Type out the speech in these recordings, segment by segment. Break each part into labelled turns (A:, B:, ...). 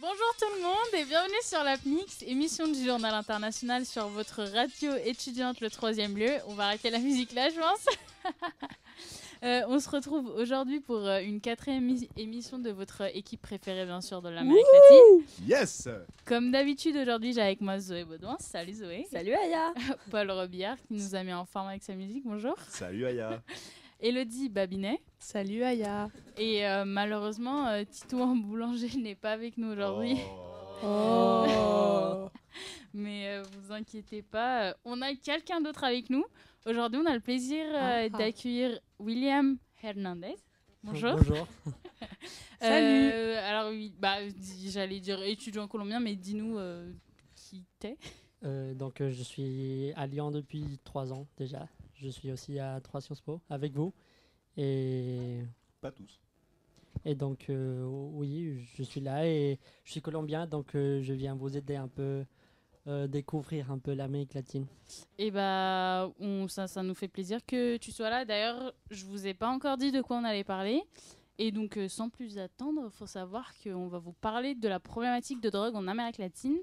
A: Bonjour tout le monde et bienvenue sur l'APNIX, émission du journal international sur votre radio étudiante le troisième lieu. On va arrêter la musique là, je pense. Euh, on se retrouve aujourd'hui pour euh, une quatrième émi- émission de votre équipe préférée, bien sûr, de l'Amérique latine.
B: Yes
A: Comme d'habitude, aujourd'hui, j'ai avec moi Zoé Baudouin. Salut Zoé.
C: Salut Aya
A: Paul Robillard qui nous a mis en forme avec sa musique. Bonjour.
B: Salut Aya
A: Elodie Babinet.
C: Salut Aya
A: Et euh, malheureusement, euh, Titouan Boulanger n'est pas avec nous aujourd'hui.
C: Oh
A: Mais euh, vous inquiétez pas, on a quelqu'un d'autre avec nous. Aujourd'hui, on a le plaisir euh,
C: Ah.
A: d'accueillir William Hernandez. Bonjour.
D: Bonjour.
C: Salut.
A: Euh, alors oui, bah j'allais dire étudiant colombien, mais dis-nous euh, qui t'es.
D: Euh, donc, je suis à Lyon depuis trois ans déjà. Je suis aussi à 3 Sciences Po avec vous. Et,
B: Pas tous.
D: et donc, euh, oui, je suis là et je suis colombien, donc euh, je viens vous aider un peu, euh, découvrir un peu l'Amérique latine.
A: Et bah on, ça, ça nous fait plaisir que tu sois là. D'ailleurs, je vous ai pas encore dit de quoi on allait parler. Et donc, euh, sans plus attendre, faut savoir qu'on va vous parler de la problématique de drogue en Amérique latine.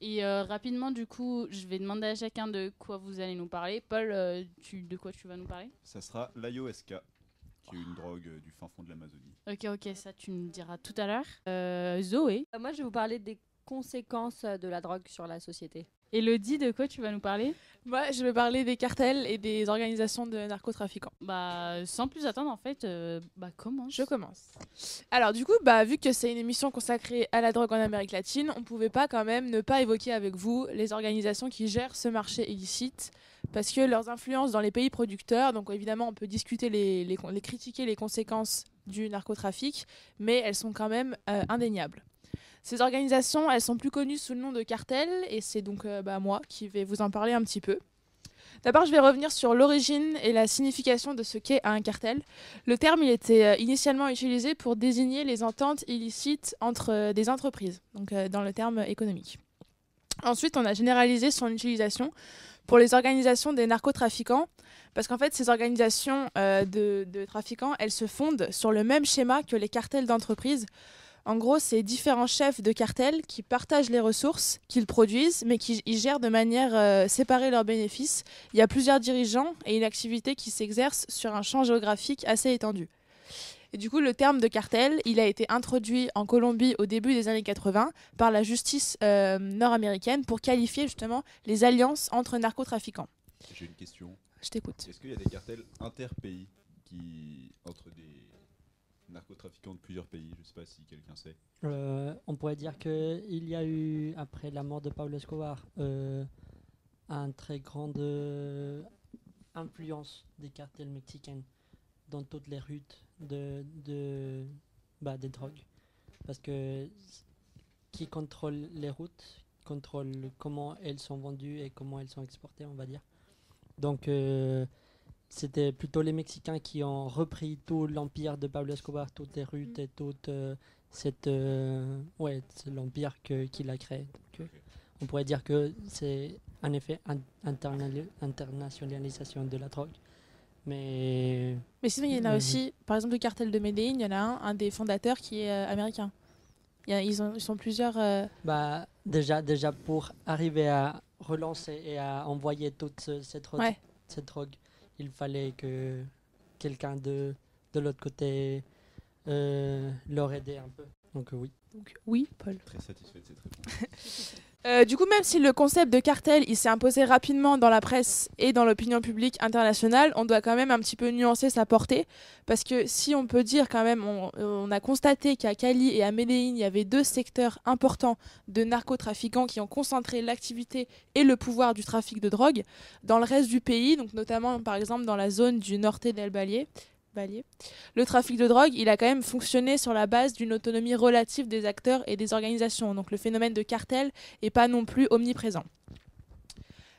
A: Et euh, rapidement, du coup, je vais demander à chacun de quoi vous allez nous parler. Paul, euh, tu, de quoi tu vas nous parler?
B: Ça sera l'ayahuasca, qui est une drogue du fin fond de l'Amazonie.
A: Ok, ok, ça tu nous diras tout à l'heure. Euh, Zoé,
C: Moi, je vais vous parler des conséquences de la drogue sur la société.
A: Elodie, de quoi tu vas nous parler?
E: Moi, je vais parler des cartels et des organisations de narcotrafiquants.
A: Bah, sans plus attendre, en fait, euh, bah comment
E: Je commence. Alors, du coup, bah, vu que c'est une émission consacrée à la drogue en Amérique latine, on pouvait pas quand même ne pas évoquer avec vous les organisations qui gèrent ce marché illicite, parce que leurs influences dans les pays producteurs, donc évidemment, on peut discuter les, les, les critiquer les conséquences du narcotrafic, mais elles sont quand même euh, indéniables. Ces organisations, elles sont plus connues sous le nom de cartels, et c'est donc euh, bah, moi qui vais vous en parler un petit peu. D'abord, je vais revenir sur l'origine et la signification de ce qu'est un cartel. Le terme il était euh, initialement utilisé pour désigner les ententes illicites entre euh, des entreprises, donc dans le terme économique. Ensuite, on a généralisé son utilisation pour les organisations des narcotrafiquants, parce qu'en fait, ces organisations de, de trafiquants, elles se fondent sur le même schéma que les cartels d'entreprises. En gros, c'est différents chefs de cartels qui partagent les ressources qu'ils produisent, mais qui ils gèrent de manière euh, séparée leurs bénéfices. Il y a plusieurs dirigeants et une activité qui s'exerce sur un champ géographique assez étendu. Et du coup, le terme de cartel, il a été introduit en Colombie au début des années 80 par la justice euh, nord-américaine pour qualifier justement les alliances entre narcotrafiquants.
B: J'ai une question.
E: Je t'écoute.
B: Est-ce qu'il y a des cartels interpays qui entre des narcotrafiquants de plusieurs pays Je sais pas si quelqu'un sait.
D: Euh, on pourrait dire qu'il y a eu, après la mort de Pablo Escobar, euh, une très grande euh, influence des cartels mexicains dans toutes les routes de, bah, des drogues. Parce que qui contrôle les routes, contrôle comment elles sont vendues et comment elles sont exportées, on va dire. Donc, c'était plutôt les Mexicains qui ont repris tout l'empire de Pablo Escobar, toutes les routes et toute euh, cette, euh, ouais, l'empire qu'il a créé. Donc, euh, on pourrait dire que c'est en effet un internationalisation de la drogue. Mais
E: Mais sinon, il y en a aussi, par exemple, le cartel de Medellín, il y en a un, un des fondateurs qui est euh, américain. Il y a- ils, ont, ils sont plusieurs. euh,
D: bah, déjà, déjà pour arriver à relancer et à envoyer toute ce- cette, drogue,
E: Ouais.
D: cette drogue, il fallait que quelqu'un de, de l'autre côté euh, leur aidait un peu. Donc euh, oui.
E: Donc, oui, Paul.
B: Très satisfait de cette réponse.
E: Euh, du coup, même si le concept de cartel il s'est imposé rapidement dans la presse et dans l'opinion publique internationale, on doit quand même un petit peu nuancer sa portée. Parce que si on peut dire quand même, on, a constaté qu'à Cali et à Medellín, il y avait deux secteurs importants de narcotrafiquants qui ont concentré l'activité et le pouvoir du trafic de drogue. Dans le reste du pays, notamment par exemple dans la zone du Norte del Valle, Le trafic de drogue, il a quand même fonctionné sur la base d'une autonomie relative des acteurs et des organisations. Donc le phénomène de cartel et pas non plus omniprésent.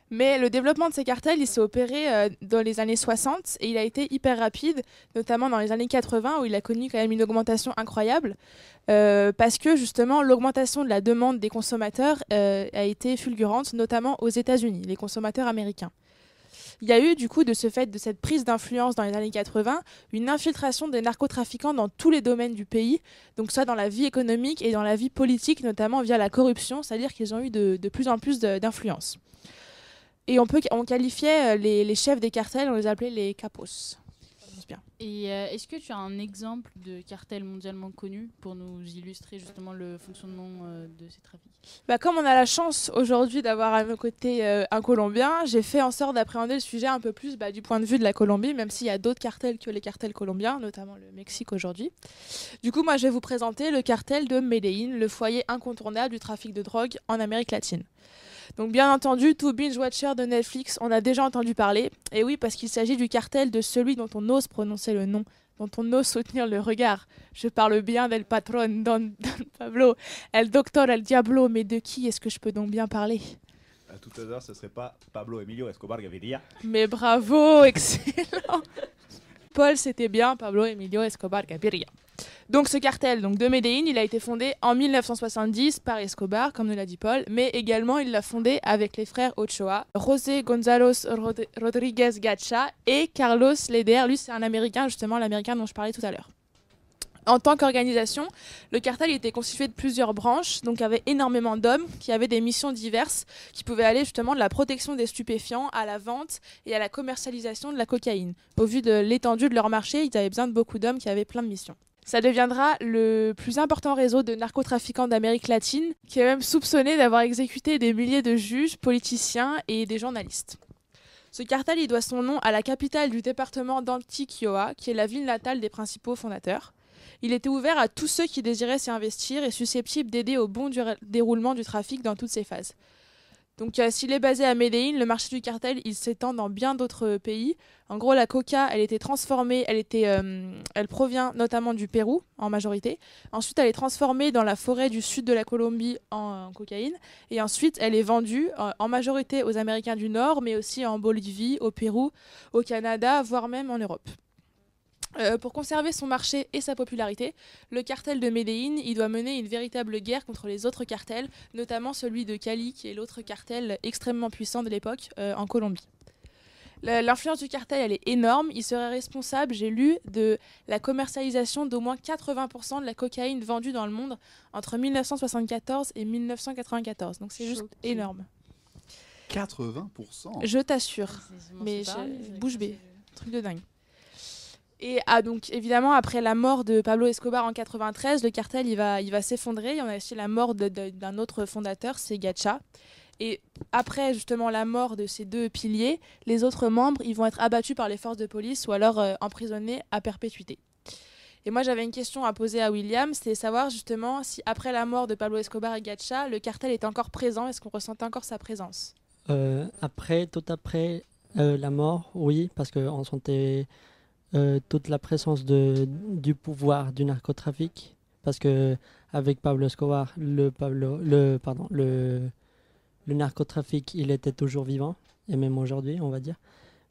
E: Mais le développement de ces cartels, il s'est opéré euh, dans les années 60 et il a été hyper rapide, notamment dans les années 80 où il a connu quand même une augmentation incroyable. euh, parce que justement, l'augmentation de la demande des consommateurs euh, a été fulgurante, notamment aux États-Unis, les consommateurs américains. Il y a eu du coup de ce fait, de cette prise d'influence dans les années 80, une infiltration des narcotrafiquants dans tous les domaines du pays, donc soit dans la vie économique et dans la vie politique, notamment via la corruption, c'est-à-dire qu'ils ont eu de, plus en plus d'influence. Et on, peut, on qualifiait euh, les chefs des cartels, on les appelait les capos. Bien.
A: Et euh, est-ce que tu as un exemple de cartel mondialement connu pour nous illustrer justement le fonctionnement euh, de ces trafics?
E: Bah, comme on a la chance aujourd'hui d'avoir à nos côtés euh, un Colombien, j'ai fait en sorte d'appréhender le sujet un peu plus bah, du point de vue de la Colombie, même s'il y a d'autres cartels que les cartels colombiens, notamment le Mexique aujourd'hui. Du coup, moi, je vais vous présenter le cartel de Medellín, le foyer incontournable du trafic de drogue en Amérique latine. Donc, bien entendu, tout binge-watcher de Netflix en a déjà entendu parler. Et oui, parce qu'il s'agit du cartel de celui dont on ose prononcer le nom, dont on ose soutenir le regard. Je parle bien del patron Don, Don Pablo, el doctor, el diablo, mais de qui est-ce que je peux donc bien parler?
F: À tout hasard, ce serait pas Pablo Emilio Escobar Gaviria
E: Mais bravo, excellent Paul, c'était bien Pablo Emilio Escobar Gaviria. Donc ce cartel donc, de Medellín, il a été fondé en 1970 par Escobar, comme nous l'a dit Paul, mais également il l'a fondé avec les frères Ochoa, José González Rod- Rodríguez Gacha et Carlos Leder. Lui, c'est un Américain, justement l'Américain dont je parlais tout à l'heure. En tant qu'organisation, le cartel était constitué de plusieurs branches, donc avait énormément d'hommes qui avaient des missions diverses, qui pouvaient aller justement de la protection des stupéfiants à la vente et à la commercialisation de la cocaïne. Au vu de l'étendue de leur marché, ils avaient besoin de beaucoup d'hommes qui avaient plein de missions. Ça deviendra le plus important réseau de narcotrafiquants d'Amérique latine, qui est même soupçonné d'avoir exécuté des milliers de juges, politiciens et des journalistes. Ce cartel il doit son nom à la capitale du département d'Antioquia, qui est la ville natale des principaux fondateurs. Il était ouvert à tous ceux qui désiraient s'y investir et susceptibles d'aider au bon déroulement du trafic dans toutes ses phases. Donc euh, s'il est basé à Medellín, le marché du cartel, il s'étend dans bien d'autres pays. En gros, la coca, elle était transformée, elle, était, euh, elle provient notamment du Pérou en majorité. Ensuite, elle est transformée dans la forêt du sud de la Colombie en, en cocaïne. Et ensuite, elle est vendue euh, en majorité aux Américains du Nord, mais aussi en Bolivie, au Pérou, au Canada, voire même en Europe. Euh, pour conserver son marché et sa popularité, le cartel de Medellín il doit mener une véritable guerre contre les autres cartels, notamment celui de Cali, qui est l'autre cartel extrêmement puissant de l'époque euh, en Colombie. L'influence du cartel, elle est énorme. Il serait responsable, j'ai lu, de la commercialisation d'au moins 80% de la cocaïne vendue dans le monde entre 1974 et 1994. Donc c'est juste énorme.
G: 80%
E: Je t'assure.
A: Je
E: Mais je-
A: avec
E: bouche bée. Truc de dingue. Et ah, donc évidemment, après la mort de Pablo Escobar en 93, le cartel il va, il va s'effondrer. Il y en a aussi la mort d'un autre fondateur, c'est Gacha. Et après justement la mort de ces deux piliers, les autres membres ils vont être abattus par les forces de police ou alors euh, emprisonnés à perpétuité. Et moi j'avais une question à poser à William, c'était savoir justement si après la mort de Pablo Escobar et Gacha, le cartel est encore présent, est-ce qu'on ressentait encore sa présence?
D: Euh, après, tout après euh, la mort, oui, parce qu'on sentait euh, toute la présence de, du pouvoir du narcotrafic. Parce que avec Pablo Escobar, le, Pablo, le, pardon, le, le narcotrafic, il était toujours vivant, et même aujourd'hui, on va dire.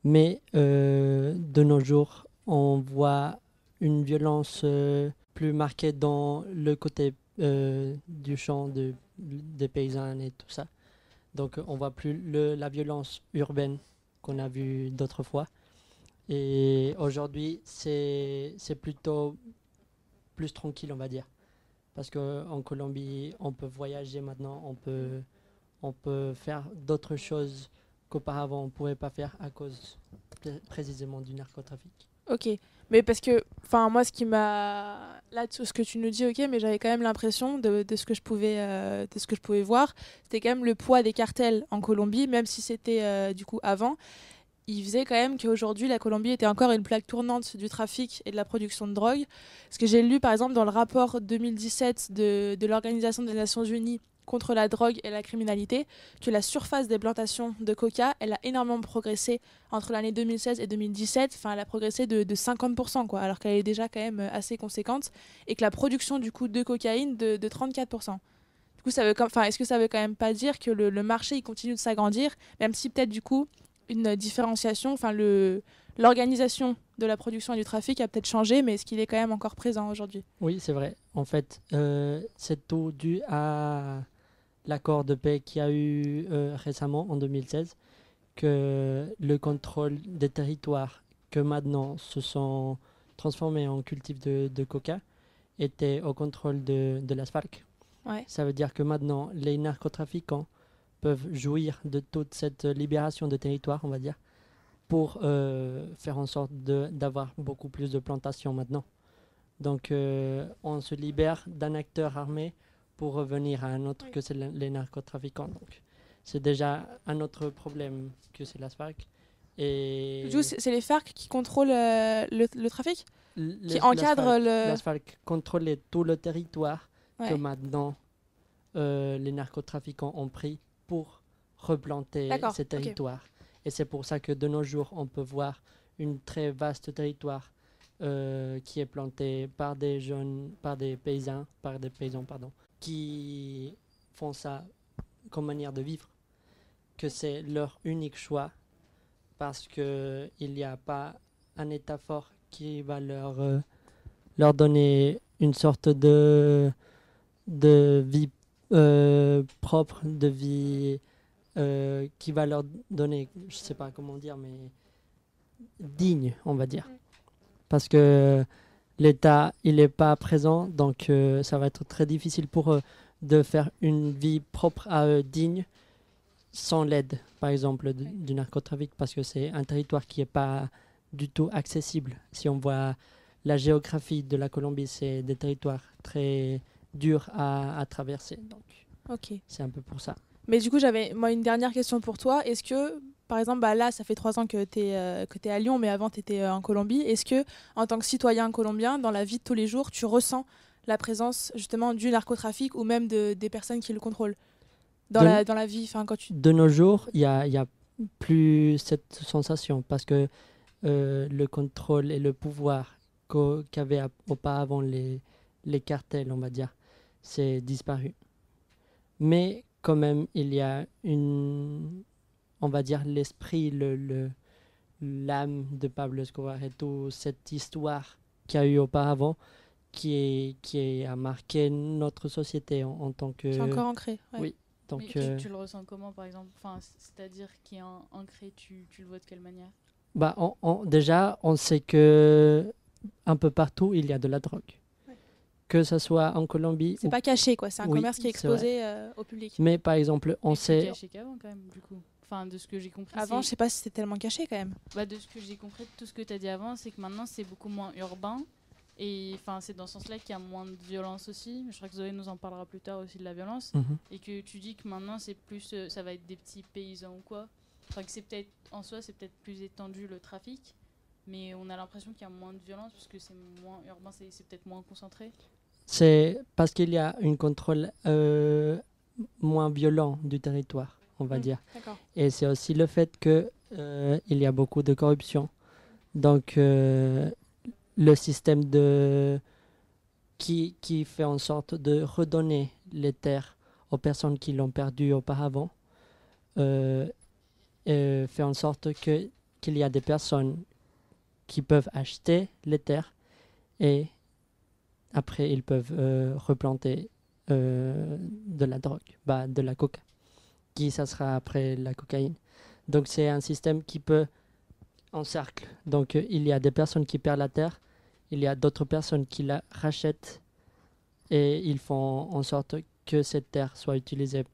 D: Mais euh, de nos jours, on voit une violence euh, plus marquée dans le côté du champ de, des paysans et tout ça. Donc on voit plus le, la violence urbaine qu'on a vue d'autres fois. Et aujourd'hui, c'est plutôt plus tranquille, on va dire. Parce qu'en Colombie, on peut voyager maintenant, on peut, on peut faire d'autres choses qu'auparavant on ne pouvait pas faire à cause pré- précisément du narcotrafic.
E: Ok, mais parce que, enfin, moi, ce qui m'a, là, ce que tu nous dis, ok, mais j'avais quand même l'impression de, de ce que je pouvais, euh, de ce que je pouvais voir, c'était quand même le poids des cartels en Colombie, même si c'était euh, du coup avant. Il faisait quand même qu'aujourd'hui, la Colombie était encore une plaque tournante du trafic et de la production de drogue. Ce que j'ai lu, par exemple, dans le rapport 2017 de, de l'Organisation des Nations Unies contre la drogue et la criminalité, que la surface des plantations de coca, elle a énormément progressé entre l'année 2016 et 2017, enfin, elle a progressé de, de 50%, quoi, alors qu'elle est déjà quand même euh, assez conséquente, et que la production du coup de cocaïne de, de 34%. Du coup, est-ce que ça veut quand même pas dire que le, le marché il continue de s'agrandir, même si peut-être du coup une différenciation, enfin le l'organisation de la production et du trafic a peut-être changé, mais est-ce qu'il est quand même encore présent aujourd'hui?
D: Oui, c'est vrai. En fait, euh, c'est tout dû à l'accord de paix qu'il y a eu euh, récemment, en 2016, que le contrôle des territoires que maintenant se sont transformés en cultifs de, de coca était au contrôle de, de l'ASFALC.
E: Ouais.
D: Ça veut dire que maintenant, les narcotrafiquants peuvent jouir de toute cette libération de territoire, on va dire, pour euh, faire en sorte d'avoir beaucoup plus de plantations maintenant. Donc, euh, on se libère d'un acteur armé pour revenir à un autre que c'est le- les narcotrafiquants. Donc, c'est déjà un autre problème que c'est la. Et
E: c'est les FARC qui contrôlent euh, le, le trafic?
D: L-
E: qui encadrent le-
D: l'ASFALC contrôlait tout le territoire que maintenant euh, les narcotrafiquants ont pris pour replanter ces territoires. Et c'est pour ça que de nos jours, on peut voir une très vaste territoire euh, qui est planté par des jeunes, par des paysans, par des paysans, pardon, qui font ça comme manière de vivre, que c'est leur unique choix parce que il n'y a pas un État fort qui va leur euh, leur donner une sorte de de vie euh, propre, de vie euh, qui va leur donner, je sais pas comment dire, mais digne, on va dire. Parce que l'État, il n'est pas présent, donc euh, ça va être très difficile pour eux de faire une vie propre à eux, digne, sans l'aide, par exemple, du narcotrafic, parce que c'est un territoire qui n'est pas du tout accessible. Si on voit la géographie de la Colombie, c'est des territoires très durs à, à traverser. Donc,
E: Ok.
D: c'est un peu pour ça.
E: Mais du coup, j'avais moi une dernière question pour toi. Est-ce que, par exemple, bah là, ça fait trois ans que tu es, que es à Lyon, mais avant, tu étais en Colombie. Est-ce que, en tant que citoyen colombien, dans la vie de tous les jours, tu ressens la présence justement du narcotrafic ou même de, des personnes qui le contrôlent? Dans,
D: De-
E: la, dans la vie quand tu...
D: De nos jours, il n'y a, y a plus cette sensation parce que euh, le contrôle et le pouvoir qu'avaient auparavant les, les cartels, on va dire, c'est disparu. Mais quand même, il y a une, on va dire, l'esprit, le, le- l'âme de Pablo Escobar et toute cette histoire qu'il y a eu auparavant qui, est, qui est, a marqué notre société en, en tant que...
E: C'est encore ancré. ouais.
D: oui. Donc,
A: Mais tu,
D: euh,
A: tu le ressens comment, par exemple? Enfin, C'est-à-dire qui est en- ancré, tu, tu le vois de quelle manière?
D: Bah, on- on- déjà, on sait que un peu partout, il y a de la drogue. Que ce soit en Colombie.
E: C'est
D: ou-
E: pas caché, quoi. C'est un
D: Oui,
E: commerce qui est
D: c'est
E: exposé euh, au public.
D: Mais par exemple, on
A: Mais plus
D: sait.
A: caché qu'avant, quand même, du coup. Enfin, de ce que j'ai compris.
E: Avant, je
A: c'est-
E: sais pas si c'était tellement caché quand même.
A: Bah, de ce que j'ai compris tout ce que tu as dit avant, c'est que maintenant c'est beaucoup moins urbain. Et enfin, c'est dans ce sens-là qu'il y a moins de violence aussi. Je crois que Zoé nous en parlera plus tard aussi de la violence.
D: Mhm.
A: Et que tu dis que maintenant c'est plus. euh, ça va être des petits paysans ou quoi. Enfin, que c'est peut-être. En soi, c'est peut-être plus étendu le trafic. Mais on a l'impression qu'il y a moins de violence parce que c'est moins urbain, c'est c'est peut-être moins concentré.
D: C'est parce qu'il y a un contrôle euh, moins violent du territoire, on va
E: Mm.
D: dire. Et c'est aussi le fait que euh, il y a beaucoup de corruption. Donc euh, le système de qui, qui fait en sorte de redonner les terres aux personnes qui l'ont perdu auparavant fait en sorte que qu'il y a des personnes qui peuvent acheter les terres et après ils peuvent euh, replanter euh, de la drogue, bah, de la coca, qui ça sera après la cocaïne. Donc c'est un système qui peut en cercle. Donc euh, il y a des personnes qui perdent la terre, il y a d'autres personnes qui la rachètent et ils font en sorte que cette terre soit utilisée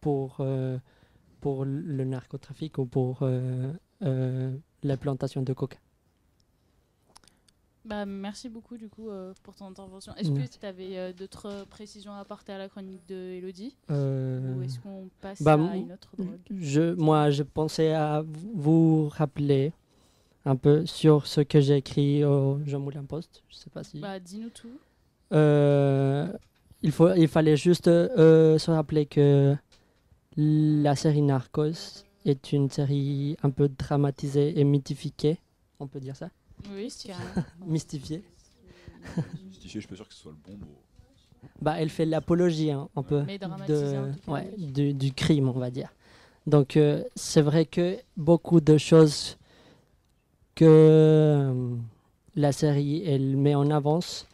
D: pour, pour le narcotrafic ou pour euh, la plantation de coca.
A: Bah, merci beaucoup du coup euh, pour ton intervention. Est-ce que tu avais d'autres précisions à apporter à la chronique de Elodie?
D: Euh,
A: Ou est-ce qu'on passe
D: bah,
A: à une autre drogue?
D: Je, moi, je pensais à vous rappeler un peu sur ce que j'ai écrit au Jean Moulin Post. Je sais pas si.
A: Bah, dis-nous tout.
D: Euh, il, faut, il fallait juste euh, se rappeler que la série Narcos est une série un peu dramatisée et mythifiée. On peut dire ça
A: Oui.
D: Mystifiée.
B: Mystifié, je suis pas sûr que ce soit le bon mot.
D: bah, elle fait l'apologie hein, un peu de, ouais, du, du crime, on va dire. Donc euh, c'est vrai que beaucoup de choses que euh, la série elle met en avance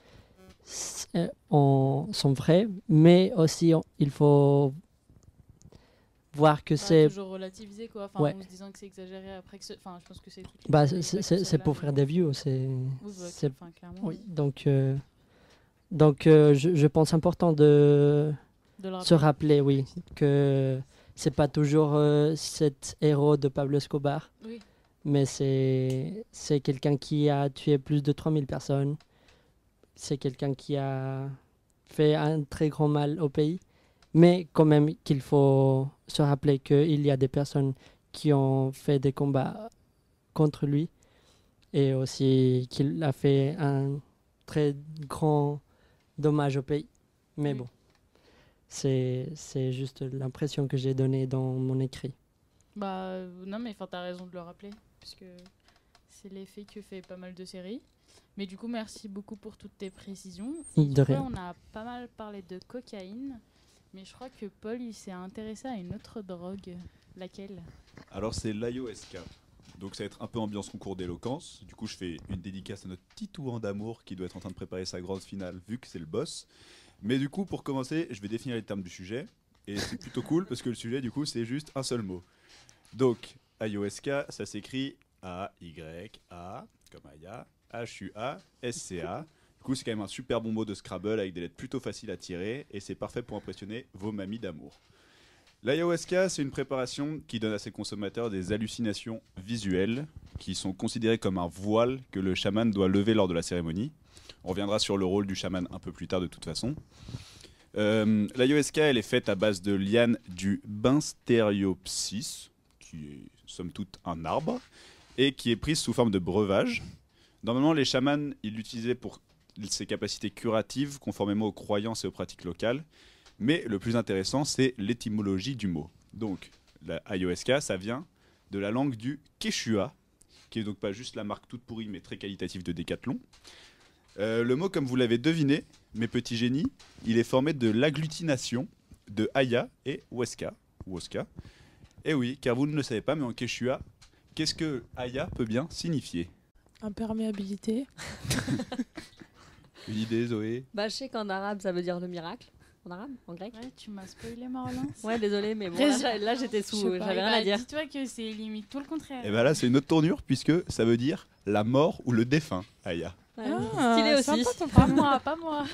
D: euh, en- sont vraies, mais aussi on- il faut voir que c'est
A: toujours relativisé quoi. Enfin,
D: Ouais.
A: en se disant que c'est exagéré après que. Enfin, je pense que c'est.
D: bah, c'est- pour faire des views. C'est
A: Oui, bah,
D: c'est-
A: enfin, clairement.
D: oui, donc euh, donc euh, je, je pense important de
A: De le
D: se
A: rappeler.
D: rappeler, oui, que c'est pas toujours euh, cet héros de Pablo Escobar,
A: Oui.
D: mais c'est c'est quelqu'un qui a tué plus de 3000 personnes. C'est quelqu'un qui a fait un très grand mal au pays, mais quand même qu'il faut se rappeler qu'il y a des personnes qui ont fait des combats contre lui et aussi qu'il a fait un très grand dommage au pays. Mais
A: Oui.
D: bon, c'est c'est juste l'impression que j'ai donnée dans mon écrit.
A: Bah, euh, non, mais enfin, t'as raison de le rappeler. Puisque c'est l'effet que fait pas mal de séries. Mais du coup, merci beaucoup pour toutes tes précisions. Et
D: De
A: du coup,
D: rien.
A: on a pas mal parlé de cocaïne. Mais je crois que Paul, il s'est intéressé à une autre drogue. Laquelle?
B: Alors c'est l'ayoSK. Donc ça va être un peu ambiance concours d'éloquence. Du coup je fais une dédicace à notre petit touan d'amour qui doit être en train de préparer sa grande finale vu que c'est le boss. Mais du coup pour commencer je vais définir les termes du sujet. Et c'est plutôt cool parce que le sujet du coup c'est juste un seul mot. Donc ayahuasca ça s'écrit A-Y-A comme Aya, H-U-A-S-C-A. C'est quand même un super bon mot de Scrabble avec des lettres plutôt faciles à tirer et c'est parfait pour impressionner vos mamies d'amour. L'ayahuasca, c'est une préparation qui donne à ses consommateurs des hallucinations visuelles qui sont considérées comme un voile que le chaman doit lever lors de la cérémonie. On reviendra sur le rôle du chaman un peu plus tard de toute façon. Euh, L'ayahuasca, elle est faite à base de lianes du Binsteriopsis, qui est somme toute un arbre, et qui est prise sous forme de breuvage. Normalement, les chamans, ils l'utilisaient pour ses capacités curatives, conformément aux croyances et aux pratiques locales. Mais le plus intéressant, c'est l'étymologie du mot. Donc, la ayahuasca, ça vient de la langue du Quechua, qui est donc pas juste la marque toute pourrie, mais très qualitative de Decathlon. Euh, le mot, comme vous l'avez deviné, mes petits génies, il est formé de l'agglutination de aya et huesca. Huesca. Et oui, car vous ne le savez pas, mais en Quechua, qu'est-ce que aya peut bien signifier?
E: Imperméabilité.
B: Une idée, Zoé?
C: Bah, je sais qu'en arabe, ça veut dire le miracle. En arabe En grec
A: Ouais, tu m'as spoilé ma relance.
C: Ouais, désolé, mais bon, là, j'étais sous, j'avais
A: Eh
C: rien
A: bah,
C: à dire.
A: Dis-toi que c'est limite tout le contraire.
B: Et bien là, c'est une autre tournure, puisque ça veut dire la mort ou le défunt, aya.
C: Ouais,
E: Ah,
C: Stylé
E: sympa
C: aussi.
E: ton
A: Pas moi, pas moi.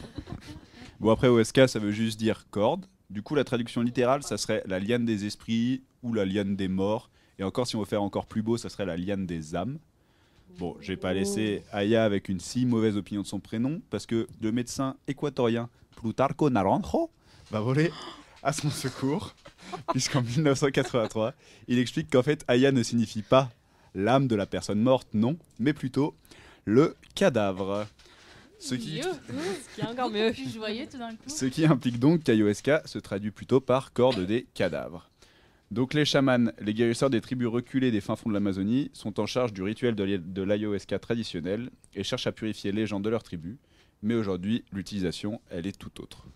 B: Bon, après, OSK, ça veut juste dire corde. Du coup, la traduction littérale, ça serait la liane des esprits ou la liane des morts. Et encore, si on veut faire encore plus beau, ça serait la liane des âmes. Bon, je vais pas laisser Aya avec une si mauvaise opinion de son prénom, parce que le médecin équatorien Plutarco Naranjo va voler à son secours, puisqu'en 1983, il explique qu'en fait, Aya ne signifie pas l'âme de la personne morte, non, mais plutôt le cadavre. Ce qui,
C: Ce qui est encore
A: beaucoup
C: mieux.
A: plus joyeux tout d'un coup.
B: ce qui implique donc qu'Ayoesca se traduit plutôt par corde des cadavres. Donc les chamans, les guérisseurs des tribus reculées des fins fonds de l'Amazonie, sont en charge du rituel de l'ayahuasca traditionnel et cherchent à purifier les gens de leur tribu. Mais aujourd'hui, l'utilisation, elle est tout autre.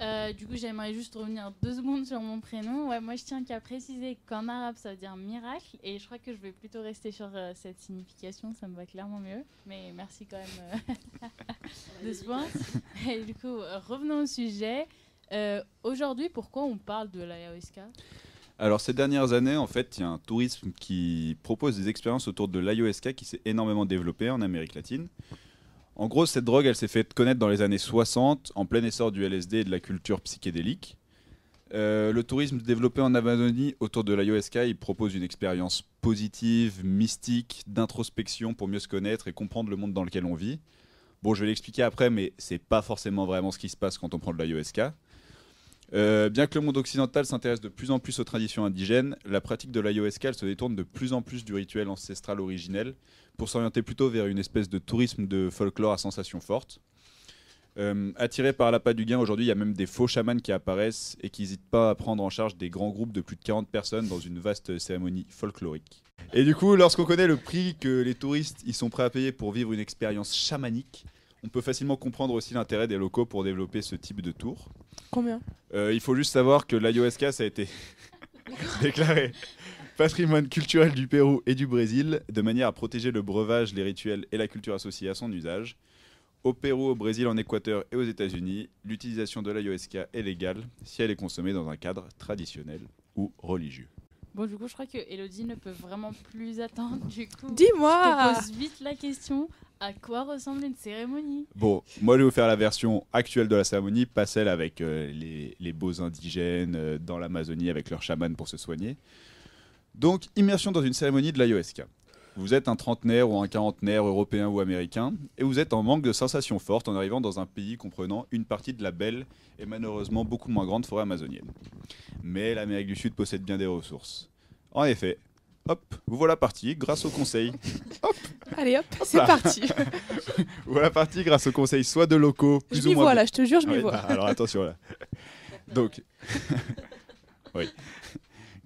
A: Euh, du coup, j'aimerais juste revenir deux secondes sur mon prénom. Ouais, moi, je tiens qu'à préciser qu'en arabe, ça veut dire miracle. Et je crois que je vais plutôt rester sur euh, cette signification. Ça me va clairement mieux. Mais merci quand même euh, de ce point. Et du coup, revenons au sujet. Aujourd'hui, pourquoi on parle de l'ayahuasca
B: Alors ces dernières années, en fait, il y a un tourisme qui propose des expériences autour de l'ayahuasca qui s'est énormément développé en Amérique latine. En gros, cette drogue, elle s'est fait connaître dans les années 60, en plein essor du LSD et de la culture psychédélique. Euh, le tourisme développé en Amazonie autour de l'ayahuasca, il propose une expérience positive, mystique, d'introspection pour mieux se connaître et comprendre le monde dans lequel on vit. Bon, je vais l'expliquer après, mais c'est pas forcément vraiment ce qui se passe quand on prend de l'ayahuasca. Euh, bien que le monde occidental s'intéresse de plus en plus aux traditions indigènes, la pratique de l'ayahuasca se détourne de plus en plus du rituel ancestral originel pour s'orienter plutôt vers une espèce de tourisme de folklore à sensations fortes. Euh, attirés par l'appât du gain, aujourd'hui, il y a même des faux chamans qui apparaissent et qui n'hésitent pas à prendre en charge des grands groupes de plus de 40 personnes dans une vaste cérémonie folklorique. Et du coup, lorsqu'on connaît le prix que les touristes ils sont prêts à payer pour vivre une expérience chamanique, on peut facilement comprendre aussi l'intérêt des locaux pour développer ce type de tour.
E: Combien?
B: Euh, il faut juste savoir que l'IOSK, ça a été déclaré patrimoine culturel du Pérou et du Brésil, de manière à protéger le breuvage, les rituels et la culture associée à son usage. Au Pérou, au Brésil, en Équateur et aux États-Unis, l'utilisation de l'IOSK est légale si elle est consommée dans un cadre traditionnel ou religieux.
A: Bon, du coup, je crois que Elodie ne peut vraiment plus attendre. Du coup, je
E: Dis-moi
A: te pose vite la question à quoi ressemble une cérémonie
B: Bon, moi je vais vous faire la version actuelle de la cérémonie, pas celle avec euh, les, les beaux indigènes euh, dans l'Amazonie avec leurs chamans pour se soigner. Donc, immersion dans une cérémonie de l'IOSK. Vous êtes un trentenaire ou un quarantenaire européen ou américain, et vous êtes en manque de sensations fortes en arrivant dans un pays comprenant une partie de la belle et malheureusement beaucoup moins grande forêt amazonienne. Mais l'Amérique du Sud possède bien des ressources. En effet, hop, vous voilà parti grâce au conseil
E: Allez hop, c'est parti.
B: Vous voilà parti grâce au conseil soit de locaux, plus
E: Je
B: ou
E: m'y
B: moins
E: vois
B: bien-
E: là, je te jure, je m'y
B: Ouais,
E: vois.
B: bah, alors attention là. Donc, oui.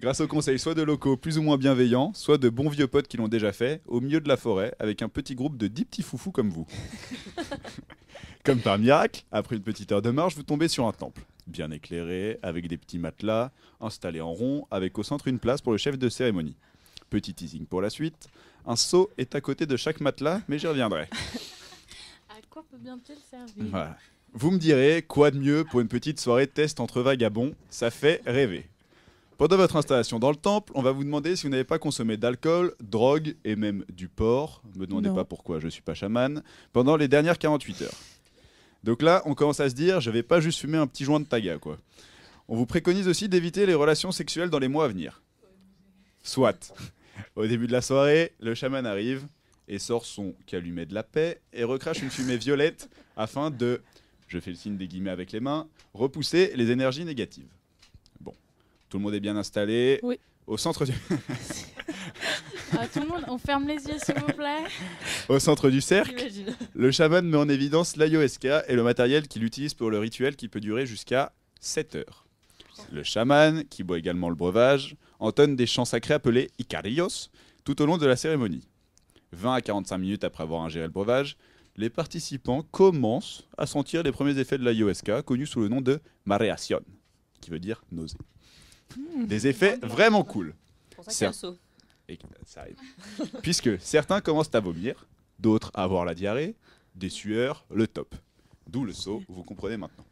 B: Grâce au conseil soit de locaux plus ou moins bienveillants, soit de bons vieux potes qui l'ont déjà fait, au milieu de la forêt, avec un petit groupe de 10 petits foufous comme vous. comme par miracle, après une petite heure de marche, vous tombez sur un temple. Bien éclairé, avec des petits matelas, installé en rond, avec au centre une place pour le chef de cérémonie. Petit teasing pour la suite. Un seau est à côté de chaque matelas, mais j'y reviendrai.
A: À quoi peut bien te le servir?
B: Voilà. Vous me direz, quoi de mieux pour une petite soirée test entre vagabonds? Ça fait rêver. Pendant votre installation dans le temple, on va vous demander si vous n'avez pas consommé d'alcool, drogue et même du porc. Me demandez
E: Non.
B: pas pourquoi, je suis pas chaman. Pendant les dernières 48 heures. Donc là, on commence à se dire, je vais pas juste fumer un petit joint de taga, quoi. On vous préconise aussi d'éviter les relations sexuelles dans les mois à venir. Soit. Au début de la soirée, le chaman arrive et sort son calumet de la paix et recrache une fumée violette afin de, je fais le signe des guillemets avec les mains, repousser les énergies négatives. Bon, tout le monde est bien installé.
E: Oui.
B: Au centre du,
A: Ah, tout le monde, on ferme les yeux s'il vous plaît.
B: au centre du cercle, le chaman met en évidence l'ayahuasca et le matériel qu'il utilise pour le rituel qui peut durer jusqu'à 7 heures. Le chaman, qui boit également le breuvage, entonne des chants sacrés appelés Icarillos tout au long de la cérémonie. 20 à 45 minutes après avoir ingéré le breuvage, les participants commencent à sentir les premiers effets de l'ayahuasca, connus sous le nom de mareación, qui veut dire nausée. Des effets vraiment cool.
C: pour ça
B: Et arrive. Puisque certains commencent à vomir, d'autres à avoir la diarrhée, des sueurs, le top. D'où le seau, vous comprenez maintenant.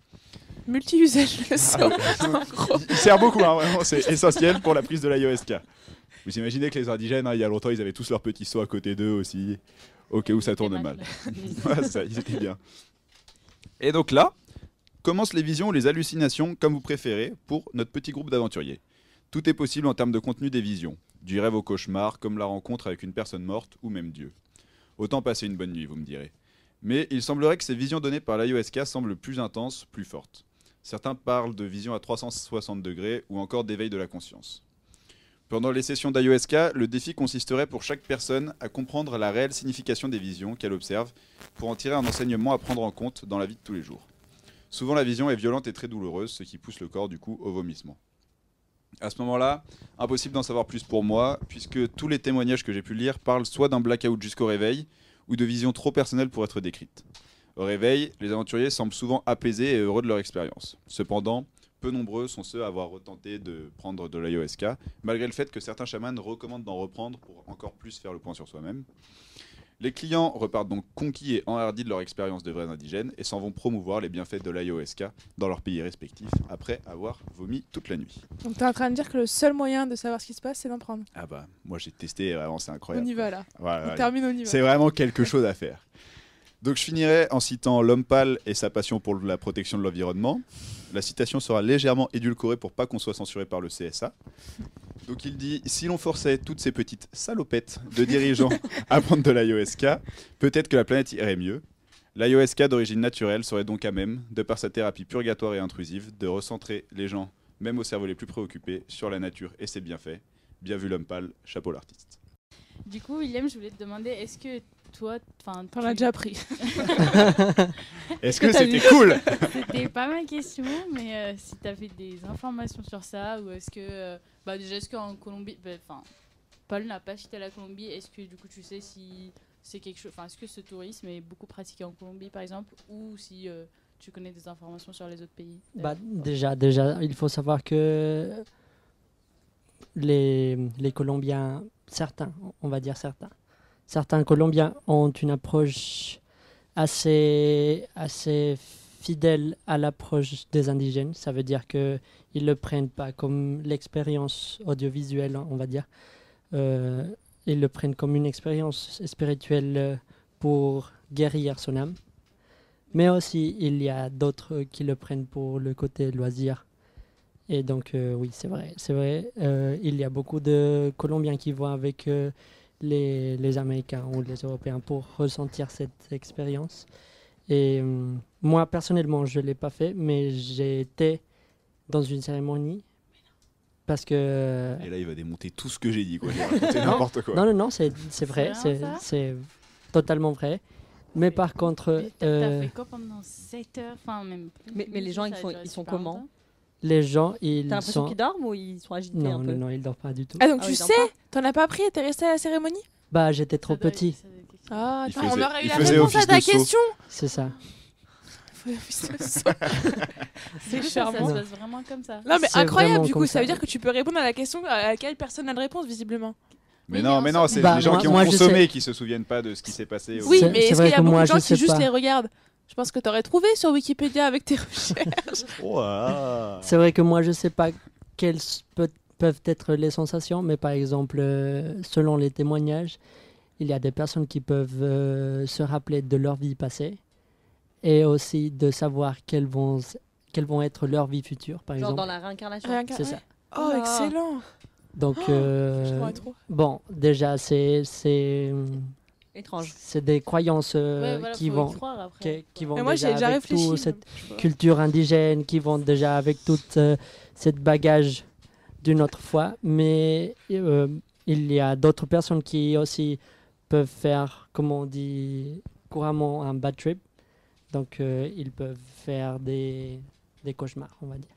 E: Multi-usage le
B: Ah, il, il sert beaucoup, hein, vraiment, c'est essentiel pour la prise de l'ayahuasca. Vous imaginez que les indigènes, hein, il y a longtemps, ils avaient tous leurs petits seaux à côté d'eux aussi, au cas où ça tourne mal. Ouais, ça, ils étaient bien. Et donc là, commencent les visions ou les hallucinations, comme vous préférez, pour notre petit groupe d'aventuriers. Tout est possible en termes de contenu des visions, du rêve au cauchemar, comme la rencontre avec une personne morte ou même Dieu. Autant passer une bonne nuit, vous me direz. Mais il semblerait que ces visions données par l'ayahuasca semblent plus intenses, plus fortes. Certains parlent de visions à 360 degrés ou encore d'éveil de la conscience. Pendant les sessions d'ayahuasca, le défi consisterait pour chaque personne à comprendre la réelle signification des visions qu'elle observe pour en tirer un enseignement à prendre en compte dans la vie de tous les jours. Souvent la vision est violente et très douloureuse, ce qui pousse le corps du coup au vomissement. À ce moment-là, impossible d'en savoir plus pour moi, puisque tous les témoignages que j'ai pu lire parlent soit d'un blackout jusqu'au réveil, ou de visions trop personnelles pour être décrites. Au réveil, les aventuriers semblent souvent apaisés et heureux de leur expérience. Cependant, peu nombreux sont ceux à avoir retenté de prendre de l'ayahuasca, malgré le fait que certains chamans recommandent d'en reprendre pour encore plus faire le point sur soi-même. Les clients repartent donc conquis et enhardis de leur expérience de vrais indigènes et s'en vont promouvoir les bienfaits de l'ayahuasca dans leurs pays respectifs après avoir vomi toute la nuit.
E: Donc t'es en train de dire que le seul moyen de savoir ce qui se passe, c'est d'en prendre.
B: Ah bah, moi j'ai testé et vraiment c'est
E: On
B: incroyable.
E: y va là.
B: Voilà,
E: On termine, on y va.
B: C'est vraiment quelque chose à faire. Donc je finirai en citant l'homme pâle et sa passion pour la protection de l'environnement. La citation sera légèrement édulcorée pour pas qu'on soit censuré par le CSA. Donc il dit si l'on forçait toutes ces petites salopettes de dirigeants à prendre de l'ayahuasca, peut-être que la planète irait mieux. L'ayahuasca d'origine naturelle serait donc à même, de par sa thérapie purgatoire et intrusive, de recentrer les gens, même au cerveau les plus préoccupés, sur la nature et ses bienfaits. Bien vu l'homme pâle, chapeau l'artiste.
A: Du coup, William, je voulais te demander, est-ce que toi, enfin,
E: T'en
A: tu-
E: as déjà pris.
B: Est-ce
E: que
B: que
E: t'as
B: c'était cool
A: C'était pas ma question, mais euh, si tu avais des informations sur ça, ou est-ce que. euh, bah, déjà, est-ce qu'en Colombie. bah, Enfin, Paul n'a pas cité la Colombie, est-ce que du coup tu sais si c'est quelque chose. Enfin, est-ce que ce tourisme est beaucoup pratiqué en Colombie, par exemple, ou si euh, tu connais des informations sur les autres pays?
D: Bah, déjà, déjà, il faut savoir que les, les Colombiens, certains, on va dire certains, certains Colombiens ont une approche assez, assez fidèle à l'approche des indigènes. Ça veut dire que ils le prennent pas comme l'expérience audiovisuelle, on va dire. Euh, ils le prennent comme une expérience spirituelle euh, pour guérir son âme. Mais aussi, il y a d'autres qui le prennent pour le côté loisir. Et donc, euh, oui, c'est vrai. C'est vrai. Il y a beaucoup de Colombiens qui vont avec les, les Américains ou les Européens pour ressentir cette expérience. Et hum, moi, personnellement, je ne l'ai pas fait, mais j'ai été dans une cérémonie. Parce que.
B: Et là, il va démonter tout ce que j'ai dit, quoi. Raconté n'importe quoi.
D: Non, non, non, c'est c'est vrai.
A: C'est
D: C'est c'est totalement vrai. Mais par contre. Euh,
A: t'as fait quoi pendant 7 heures? Enfin, même plus.
C: Mais- mais les gens, ils font- ils sont comment?
D: Les gens, ils
C: T'as l'impression
D: sont.
C: qu'ils dorment ou ils sont agités
D: Non,
C: un peu
D: non, non, ils dorment pas du tout.
E: Ah, donc
C: Ah
E: tu sais. T'en as pas pris et t'es resté à la cérémonie?
D: Bah, j'étais trop
A: Ça doit-
D: petit.
E: Ah, on aurait eu la réponse à ta question
D: c'est ça.
A: C'est
E: C'est
A: charmant. Ça se passe vraiment comme ça.
E: Non, mais
D: C'est
E: incroyable, du coup, ça veut dire que tu peux répondre à la question à laquelle personne n'a de réponse, visiblement.
B: Mais
A: Oui,
B: non,
A: mais
B: non, c'est
D: Bah,
B: les gens
D: moi-
B: qui ont consommé qui se souviennent pas de ce qui s'est passé. au-
E: Oui, mais est-ce qu'il y a beaucoup de gens qui juste les regardent? Je pense que t'aurais trouvé sur Wikipédia avec tes recherches.
B: Oh.
D: C'est vrai que moi, je sais pas quelles peut- peuvent être les sensations, mais par exemple, euh, selon les témoignages, il y a des personnes qui peuvent euh, se rappeler de leur vie passée et aussi de savoir quelles vont, s- quelles vont être leurs vies futures, par
C: Genre
D: exemple.
C: dans la réincarnation.
E: Rien qu'à-
D: C'est ça.
E: Oh,
C: Ah.
E: excellent
D: Donc,
E: Je
D: euh,
E: crois trop.
D: bon, déjà, c'est c'est
C: Étrange.
D: c'est des croyances euh,
A: Ouais, voilà,
D: qui vont qui, vont
E: Mais moi,
D: déjà
E: j'ai déjà
D: avec
E: réfléchi.
D: tout cette culture indigène, qui vont déjà avec toute euh, cette bagage d'une autre fois. Mais euh, il y a d'autres personnes qui aussi peuvent faire, comme on dit couramment, un bad trip. Donc, euh, ils peuvent faire des, des cauchemars, on va dire.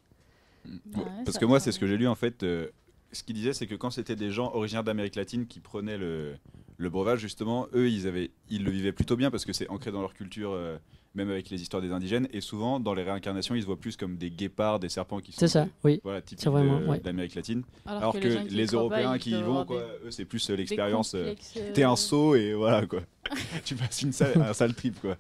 A: Ouais,
B: Parce que moi, c'est ce que j'ai lu en fait. euh, ce qu'il disait, c'est que quand c'était des gens originaires d'Amérique latine qui prenaient le, le breuvage, justement, eux, ils, avaient, ils le vivaient plutôt bien parce que c'est ancré dans leur culture, euh, même avec les histoires des indigènes. Et souvent, dans les réincarnations, ils se voient plus comme des guépards, des serpents qui sont.
D: C'est ça,
B: des-
D: oui.
B: Voilà, typiques
D: C'est vraiment,
B: de-
D: ouais.
B: d'Amérique latine.
A: Alors,
B: Alors, que,
A: qui
B: les Européens qui y vont,
A: avoir
B: quoi,
A: des-
B: eux, c'est plus euh, l'expérience. euh,
A: euh,
B: T'es un saut et voilà quoi. tu passes une sale, un sale trip quoi.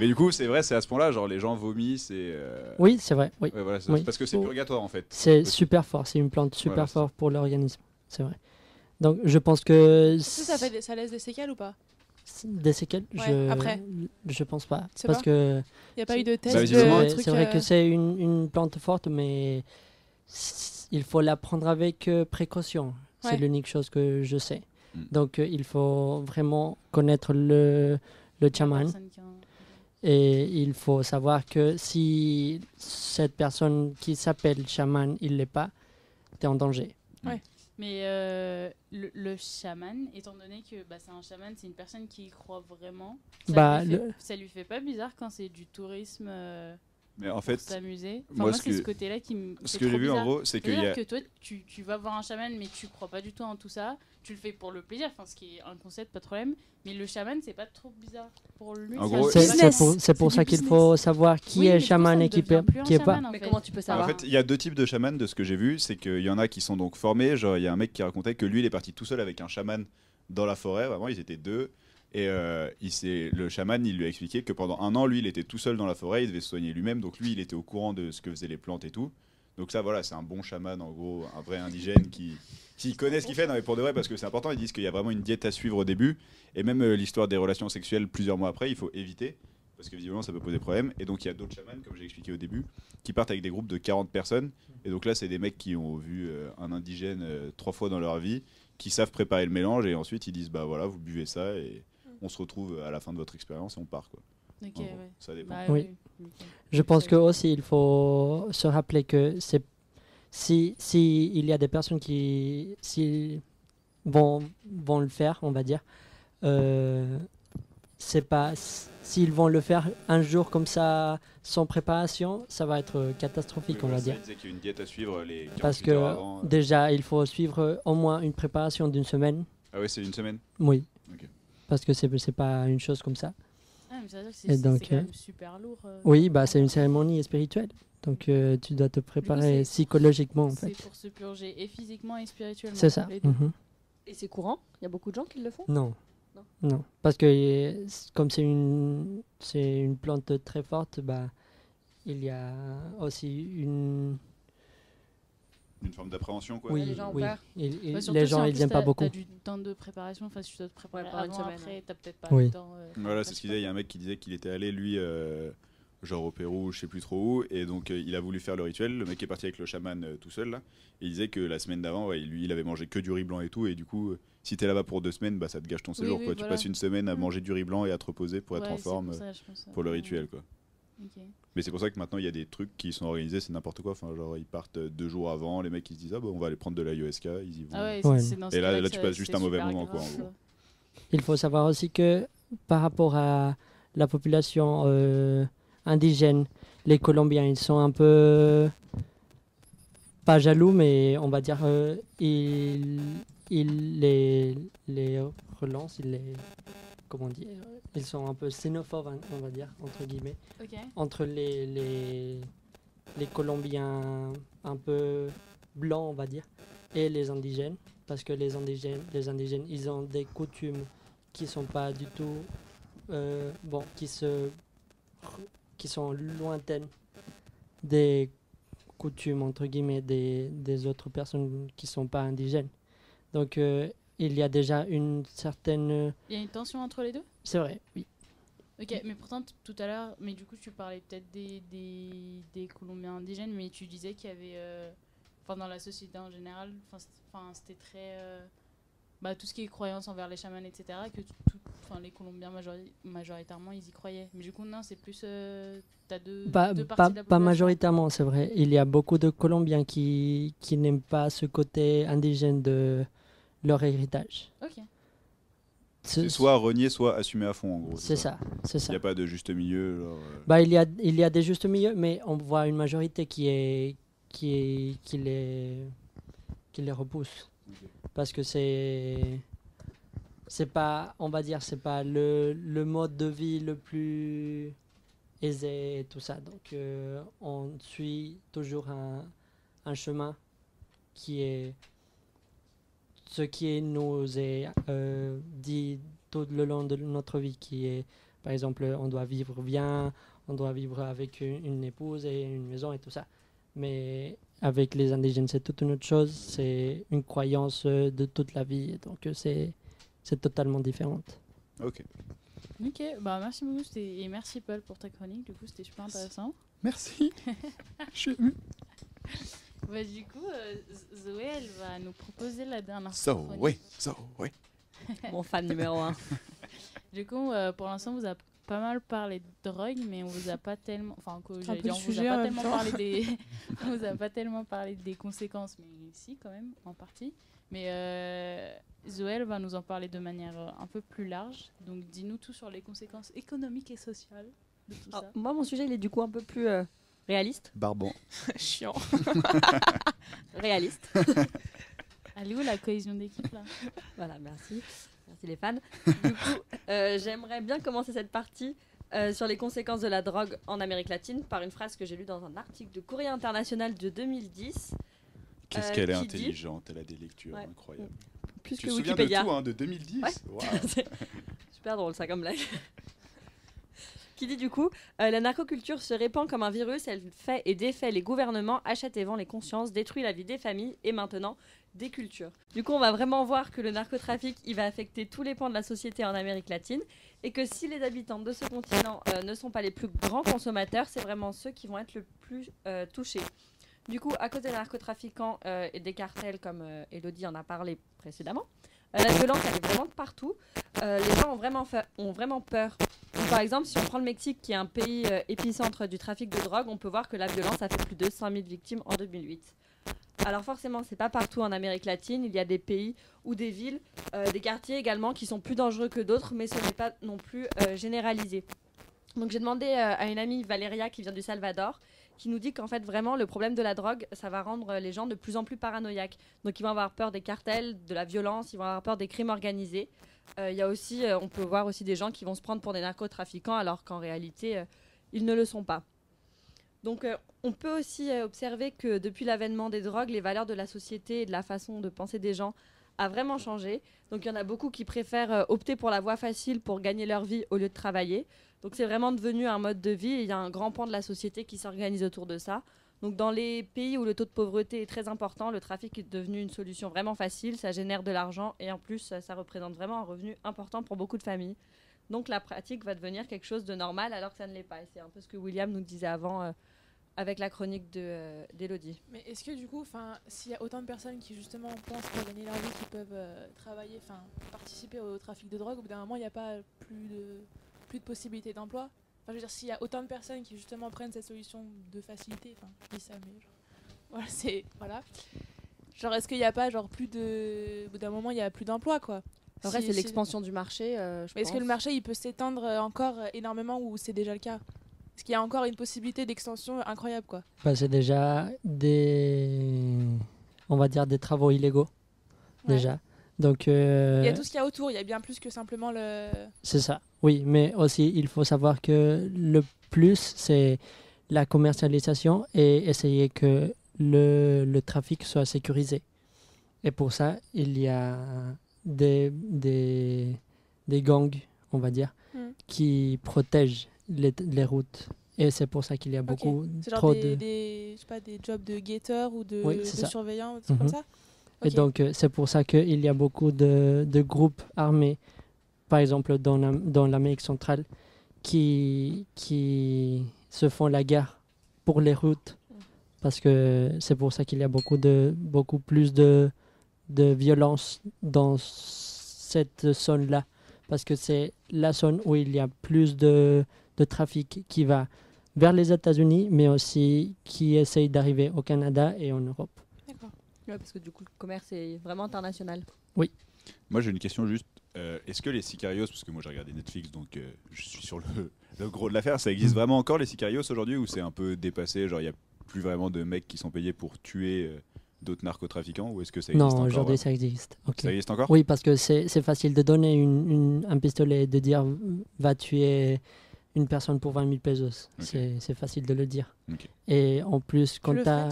B: Mais du coup, c'est vrai, c'est à ce point-là, genre les gens vomissent et. euh,
D: Oui, c'est vrai, oui.
B: ouais, voilà, c'est-
D: Oui.
B: Parce que c'est purgatoire en fait.
D: C'est super fort, c'est une plante super
B: Voilà,
D: forte pour l'organisme, c'est vrai. Donc, je pense que...
E: Ça, fait des- ça laisse des séquelles ou pas?
D: Des séquelles
E: Ouais,
D: je,
E: après.
D: je pense pas.
E: C'est
D: Parce
E: pas
D: que
E: Il n'y a pas eu de
B: Bah,
E: test
B: visiblement,
E: de
D: c'est vrai
E: euh,
D: que c'est une, une plante forte, mais il faut la prendre avec euh, précaution.
E: Ouais.
D: C'est l'unique chose que je sais.
B: Mm.
D: Donc euh, il faut vraiment connaître le, le chaman et il faut savoir que si cette personne qui s'appelle chaman, il l'est pas, tu es en danger.
A: Mais euh, le, le chaman, étant donné que bah, c'est un chaman, c'est une personne qui y croit vraiment. Ça,
D: Bah,
A: lui fait,
D: le-
A: ça lui fait pas bizarre quand c'est du tourisme euh,
B: Mais en
A: pour
B: fait,
A: s'amuser. Enfin,
B: moi,
A: moi,
B: ce
A: c'est
B: que-
A: ce côté-là qui me.
B: ce que j'ai vu en gros, c'est qu'il y
A: C'est-à-dire
B: a.
A: que toi, tu, tu vas voir un chaman, mais tu crois pas du tout en tout ça. Tu le fais pour le plaisir, enfin, ce qui est un concept, pas de problème. Mais le chaman, c'est pas trop bizarre pour lui.
B: En
D: C'est pour, c'est pour
E: C'est
D: ça qu'il
E: business.
D: faut savoir qui
A: Oui,
D: est chaman et qui peut qui est pas.
A: en
C: Mais
A: fait.
C: comment tu peux
B: En
C: savoir
B: fait, il y a deux types de chamans de ce que j'ai vu. C'est qu'il y en a qui sont donc formés. Genre, il y a un mec qui racontait que lui, il est parti tout seul avec un chaman dans la forêt. Vraiment, ils étaient deux. Et euh, il s'est- le chaman, il lui a expliqué que pendant un an, lui, il était tout seul dans la forêt. Il devait se soigner lui-même. Donc, lui, il était au courant de ce que faisaient les plantes et tout. Donc, ça, voilà, c'est un bon chaman, en gros, un vrai indigène qui, connaît ce qu'il fait. Non, mais pour de vrai, parce que c'est important, ils disent qu'il y a vraiment une diète à suivre au début. Et même euh, l'histoire des relations sexuelles plusieurs mois après, il faut éviter. Parce que visiblement, ça peut poser problème. Et donc, il y a d'autres chamans, comme j'ai expliqué au début, qui partent avec des groupes de 40 personnes. Et donc là, c'est des mecs qui ont vu euh, un indigène euh, trois fois dans leur vie, qui savent préparer le mélange. Et ensuite, ils disent Bah voilà, vous buvez ça. Et on se retrouve à la fin de votre expérience et on part. Quoi.
A: Ouais.
B: Ça dépend.
A: Bah,
D: Oui.
A: oui.
D: Je pense que aussi il faut se rappeler que c'est si, si il y a des personnes qui si vont vont le faire, on va dire, euh, c'est pas s'ils vont le faire un jour comme ça sans préparation, ça va être catastrophique, on va dire.
B: Qu'il y a une diète à suivre les 48
D: Parce que
B: avant.
D: déjà il faut suivre au moins une préparation d'une semaine.
B: Ah ouais, c'est une semaine?
D: Oui. Parce que c'est c'est pas une chose comme ça.
A: Que c'est c'est quand
D: euh,
A: même super lourd. euh,
D: Oui, bah c'est une cérémonie spirituelle, donc euh, tu dois te préparer
A: c'est-
D: psychologiquement en
A: C'est
D: fait.
A: pour se purger et physiquement et spirituellement.
D: C'est ça. mhm.
C: Et c'est courant? Il y a beaucoup de gens qui le font?
D: Non.
C: Non.
D: Non. Parce que comme c'est une, c'est une plante très forte, bah, il y a aussi une.
B: Une forme d'appréhension, quoi.
D: Oui,
C: les gens ont
D: oui.
C: peur.
D: Il- il-
A: Bah, surtout
D: les
A: si
D: gens,
A: en
D: ils n'aiment pas beaucoup.
A: T'as du temps de préparation, enfin si tu dois te préparer
C: Ouais,
A: avant,
C: semaine,
A: après,
C: ouais.
A: t'as peut-être pas
D: Oui.
A: le temps. euh,
B: Voilà, c'est ce qu'il disait. Il y a un mec qui disait qu'il était allé, lui, euh, genre au Pérou, je sais plus trop où, et donc euh, il a voulu faire le rituel. Le mec est parti avec le chaman euh, tout seul, là. Et il disait que la semaine d'avant, ouais, lui, il avait mangé que du riz blanc et tout, et du coup, euh, si t'es là-bas pour deux semaines, bah ça te gâche ton séjour,
A: oui,
B: quoi. Tu passes une semaine à
A: Mm.
B: manger du riz blanc et à te reposer pour être
A: ouais,
B: en forme
A: pour ça, je pense,
B: pour le
A: ouais.
B: rituel, quoi. Mais c'est pour ça que maintenant il y a des trucs qui sont organisés, c'est n'importe quoi. Enfin, genre ils partent deux jours avant, les mecs ils se disent ah bah on va aller prendre de l'ayahuasca, ils y vont.
A: Ah ouais,
D: Ouais.
B: Et là- là, tu passes juste un mauvais moment, quoi, en
A: grave,
B: gros.
D: Il faut savoir aussi que par rapport à la population euh, indigène, les Colombiens, ils sont un peu pas jaloux, mais on va dire euh, ils, ils les, les relancent, ils les comment dire, ils sont un peu xénophobes, hein, on va dire entre guillemets, entre les les, les Colombiens un peu blancs, on va dire, et les indigènes, parce que les indigènes, les indigènes, ils ont des coutumes qui sont pas du tout euh, bon, qui se qui sont lointaines des coutumes entre guillemets des, des autres personnes qui sont pas indigènes. Donc euh, il y a déjà une certaine
A: Il y a une tension entre les deux?
D: C'est vrai, oui.
A: Ok, mais pourtant tout à l'heure, mais du coup tu parlais peut-être des, des, des Colombiens indigènes, mais tu disais qu'il y avait, euh, enfin dans la société en général, enfin c'était très, euh, bah tout ce qui est croyance envers les chamans, etc. Que tout, enfin les Colombiens majori- majoritairement ils y croyaient. Mais du coup non, c'est plus, euh, t'as deux,
D: Pas,
A: deux
D: pas,
A: parties de la
D: pas
A: population.
D: majoritairement, c'est vrai. Il y a beaucoup de Colombiens qui, qui n'aiment pas ce côté indigène de leur héritage.
A: Ok.
B: C'est soit renier, soit assumer à fond en gros.
D: C'est ça, c'est
B: Il
D: ça.
B: n'y a pas de juste milieu. genre, euh,
D: Bah, il, y a, il y a des justes milieux, mais on voit une majorité qui, est, qui, est, qui, les, qui les repousse. Parce que c'est. C'est pas, on va dire, c'est pas le, le mode de vie le plus aisé et tout ça. Donc, euh, on suit toujours un, un chemin qui est ce qui nous est euh, dit tout le long de notre vie, qui est, par exemple, on doit vivre bien, on doit vivre avec une, une épouse et une maison et tout ça. Mais avec les indigènes, c'est toute une autre chose, c'est une croyance de toute la vie, donc c'est c'est totalement différente.
B: Ok.
A: Ok, bah merci beaucoup et merci Paul pour ta chronique, du coup c'était super intéressant.
B: Merci. Je suis ému.
A: Bah, du coup, euh, Zoé elle va nous proposer la dernière
B: So,
A: chronique.
B: oui, so, oui.
C: Mon fan numéro un.
A: Du coup, euh, pour l'instant, on vous a pas mal parlé de drogue, mais on vous a pas tellement. Enfin, que j'allais dire, on vous a pas tellement
E: temps.
A: parlé des. on vous a pas tellement parlé des conséquences, mais si, quand même, en partie. Mais euh, Zoé elle va nous en parler de manière euh, un peu plus large. Donc, dis-nous tout sur les conséquences économiques et sociales de tout
C: Alors,
A: ça.
C: moi, mon sujet, il est du coup un peu plus euh, réaliste.
B: Barban.
E: Chiant.
C: Réaliste.
A: Elle est où la cohésion d'équipe là?
C: Voilà, merci. Merci les fans. Du coup, euh, j'aimerais bien commencer cette partie euh, sur les conséquences de la drogue en Amérique latine par une phrase que j'ai lue dans un article de Courrier International de 2010.
B: Qu'est-ce
C: Euh,
B: qu'elle est
C: dit-
B: intelligente, elle a des lectures
C: Ouais.
B: incroyables.
C: Plus
B: Tu
C: que
B: te souviens de
C: Wikipédia.
B: tout, hein, de 2010
C: Ouais.
B: Waouh.
C: C'est Super drôle ça comme blague. Qui dit du coup, euh, la narcoculture se répand comme un virus, elle fait et défait les gouvernements, achète et vend les consciences, détruit la vie des familles et maintenant des cultures. Du coup, on va vraiment voir que le narcotrafic, il va affecter tous les pans de la société en Amérique latine et que si les habitants de ce continent euh, ne sont pas les plus grands consommateurs, c'est vraiment ceux qui vont être le plus euh, touchés. Du coup, à cause des narcotrafiquants et des cartels, comme Elodie en a parlé précédemment, la violence, elle est vraiment partout. Les gens ont vraiment, ont vraiment peur. Par exemple, si on prend le Mexique, qui est un pays euh, épicentre du trafic de drogue, on peut voir que la violence a fait plus de 100 000 victimes en 2008. Alors forcément, c'est pas partout en Amérique latine. Il y a des pays ou des villes, euh, des quartiers également, qui sont plus dangereux que d'autres, mais ce n'est pas non plus euh, généralisé. Donc j'ai demandé à une amie, Valéria, qui vient du Salvador, qui nous dit qu'en fait vraiment le problème de la drogue, ça va rendre les gens de plus en plus paranoïaques. Donc ils vont avoir peur des cartels, de la violence, ils vont avoir peur des crimes organisés. Euh, y a aussi, euh, on peut voir aussi des gens qui vont se prendre pour des narcotrafiquants alors qu'en réalité, euh, ils ne le sont pas. Donc, on peut aussi observer que depuis l'avènement des drogues, les valeurs de la société et de la façon de penser des gens a vraiment changé. Donc, il y en a beaucoup qui préfèrent opter pour la voie facile pour gagner leur vie au lieu de travailler. Donc, c'est vraiment devenu un mode de vie et il y a un grand pan de la société qui s'organise autour de ça. Donc, dans les pays où le taux de pauvreté est très important, le trafic est devenu une solution vraiment facile. Ça génère de l'argent et en plus, ça, représente vraiment un revenu important pour beaucoup de familles. Donc, la pratique va devenir quelque chose de normal alors que ça ne l'est pas. Et c'est un peu ce que William nous disait avant euh, avec la chronique de, euh.
E: Mais est-ce que du coup, s'il y a autant de personnes qui justement pensent pour gagner leur vie, qui peuvent euh, travailler, enfin, participer au trafic de drogue, au bout d'un moment, il n'y a pas plus de plus de possibilités d'emploi? Enfin, je veux dire, s'il y a autant de personnes qui justement prennent cette solution de facilité, enfin, je dis ça, mais genre, voilà, c'est voilà. Genre, est-ce qu'il n'y a pas genre plus de, au bout d'un moment, il y a plus d'emploi, quoi?
C: Après,
E: Si-
C: c'est
E: si-
C: l'expansion du marché. euh, je
E: Mais est-ce que le marché, il peut s'étendre euh, encore euh, énormément ou c'est déjà le cas? Est-ce qu'il y a encore une possibilité d'extension incroyable, quoi?
D: Bah, c'est déjà des, on va dire des travaux illégaux
E: Ouais.
D: déjà. Donc euh,
E: Il y a tout ce qu'il y a autour, il y a bien plus que simplement le.
D: c'est ça. Oui, mais aussi il faut savoir que le plus c'est la commercialisation et essayer que le, le trafic soit sécurisé. Et pour ça, il y a des, des, des gangs, on va dire,
E: Mm.
D: qui protègent les, les routes. Et c'est pour ça qu'il y a beaucoup trop
E: des,
D: de...
E: des, je sais pas, des jobs de guetteurs ou de,
D: Oui,
E: surveillants, des trucs
D: Mhm.
E: comme ça?
D: Et donc, euh, c'est pour ça qu'il y a beaucoup de, de groupes armés, par exemple dans, la- dans l'Amérique centrale, qui, qui se font la guerre pour les routes. Parce que c'est pour ça qu'il y a beaucoup, de, beaucoup plus de, de violence dans cette zone-là. Parce que c'est la zone où il y a plus de, de trafic qui va vers les États-Unis, mais aussi qui essaye d'arriver au Canada et en Europe.
C: Ouais, parce que du coup, le commerce est vraiment international.
B: Moi j'ai une question juste. Euh, Est-ce que les sicarios, parce que moi j'ai regardé Netflix donc euh, je suis sur le, le gros de l'affaire, ça existe vraiment encore les sicarios aujourd'hui ou c'est un peu dépassé Genre il n'y a plus vraiment de mecs qui sont payés pour tuer euh, d'autres narcotrafiquants ou est-ce que ça existe
D: Non,
B: encore
D: aujourd'hui ça existe.
B: Ça existe encore?
D: Oui, parce que c'est c'est facile de donner une, une- un pistolet et de dire va tuer une personne pour 20 000 pesos. C'est facile de le dire. Et en plus, quand tu as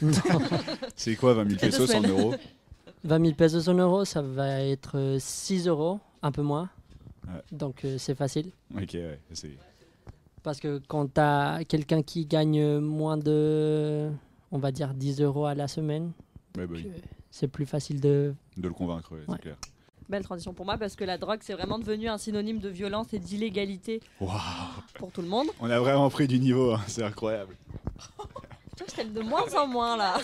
B: C'est quoi 20 000
C: Il y a deux
B: pesos en euros?
D: 20 000 pesos en euros, ça va être euh, 6 euros, un peu moins.
B: Ouais.
D: Donc euh, c'est facile.
B: Ok, ouais.
D: Parce que quand tu as quelqu'un qui gagne moins de, on va dire, 10 euros à la semaine,
B: Ouais, bah oui,
E: euh,
D: c'est plus facile de...
B: de le convaincre, ouais,
D: Ouais.
B: c'est clair.
C: Belle transition pour moi parce que la drogue, c'est vraiment devenu un synonyme de violence et d'illégalité pour tout le monde.
B: On a vraiment pris du niveau, hein, c'est incroyable.
C: Je trouve que je t'aime de moins en moins là.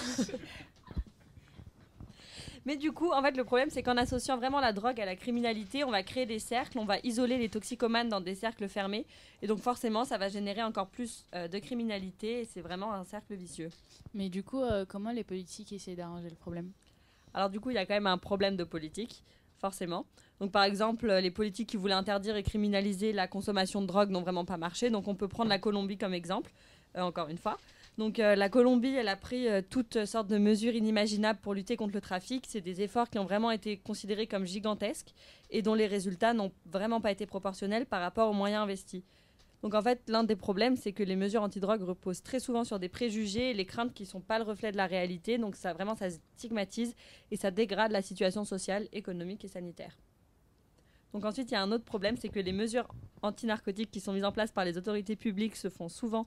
C: Mais du coup, en fait, le problème, c'est qu'en associant vraiment la drogue à la criminalité, on va créer des cercles, on va isoler les toxicomanes dans des cercles fermés. Et donc, forcément, ça va générer encore plus euh, de criminalité et c'est vraiment un cercle vicieux.
A: Mais du coup, euh, comment les politiques essaient d'arranger le problème?
C: Alors, du coup, il y a quand même un problème de politique, forcément. Donc, par exemple, les politiques qui voulaient interdire et criminaliser la consommation de drogue n'ont vraiment pas marché. Donc, on peut prendre la Colombie comme exemple, euh, encore une fois. Donc, euh, la Colombie, elle a pris euh, toutes sortes de mesures inimaginables pour lutter contre le trafic. C'est des efforts qui ont vraiment été considérés comme gigantesques et dont les résultats n'ont vraiment pas été proportionnels par rapport aux moyens investis. Donc en fait, l'un des problèmes, c'est que les mesures antidrogue reposent très souvent sur des préjugés et les craintes qui ne sont pas le reflet de la réalité. Donc ça vraiment, ça stigmatise et ça dégrade la situation sociale, économique et sanitaire. Donc ensuite, il y a un autre problème, c'est que les mesures antinarcotiques qui sont mises en place par les autorités publiques se font souvent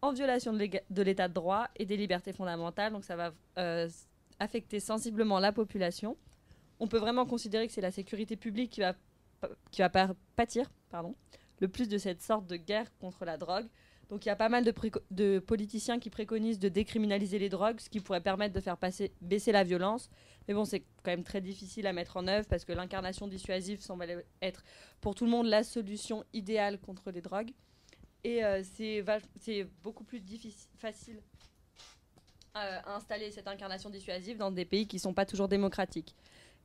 C: en violation de l'état de droit et des libertés fondamentales. Donc ça va euh, affecter sensiblement la population. On peut vraiment considérer que c'est la sécurité publique qui va, qui va pâtir pardon, le plus de cette sorte de guerre contre la drogue. Donc il y a pas mal de, politiciens qui préconisent de décriminaliser les drogues, ce qui pourrait permettre de faire passer, baisser la violence. Mais bon, c'est quand même très difficile à mettre en œuvre parce que l'incarnation dissuasive semble être pour tout le monde la solution idéale contre les drogues. Et euh, c'est beaucoup plus facile euh, à installer cette incarnation dissuasive dans des pays qui ne sont pas toujours démocratiques.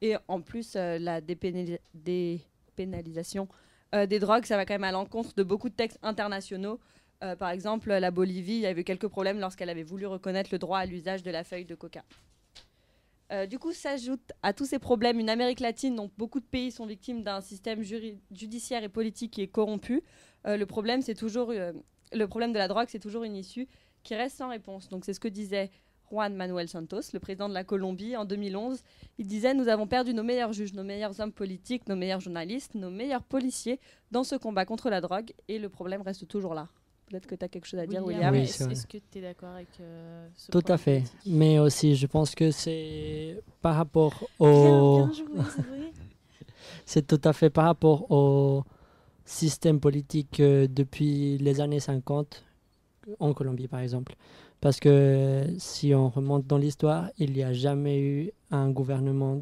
C: Et en plus, euh, la dépénali- dépénalisation des drogues, ça va quand même à l'encontre de beaucoup de textes internationaux. Euh, par exemple, la Bolivie, y avait quelques problèmes lorsqu'elle avait voulu reconnaître le droit à l'usage de la feuille de coca. Euh, du coup, s'ajoute à tous ces problèmes une Amérique latine dont beaucoup de pays sont victimes d'un système judiciaire et politique qui est corrompu. Euh, le problème, toujours euh, le problème de la drogue, c'est toujours une issue qui reste sans réponse. Donc c'est ce que disait Juan Manuel Santos, le président de la Colombie, en 2011. Il disait Nous avons perdu nos meilleurs juges, nos meilleurs hommes politiques, nos meilleurs journalistes, nos meilleurs policiers dans ce combat contre la drogue, et le problème reste toujours là. Peut-être que tu as quelque chose à dire, William.
D: Oui,
A: est-ce que tu es d'accord avec euh, ce
D: Tout à fait. Mais aussi, je pense que c'est par rapport au.
C: C'est
D: tout à fait par rapport au système politique euh, depuis les années 50 en Colombie, par exemple. Parce que si on remonte dans l'histoire, il n'y a jamais eu un gouvernement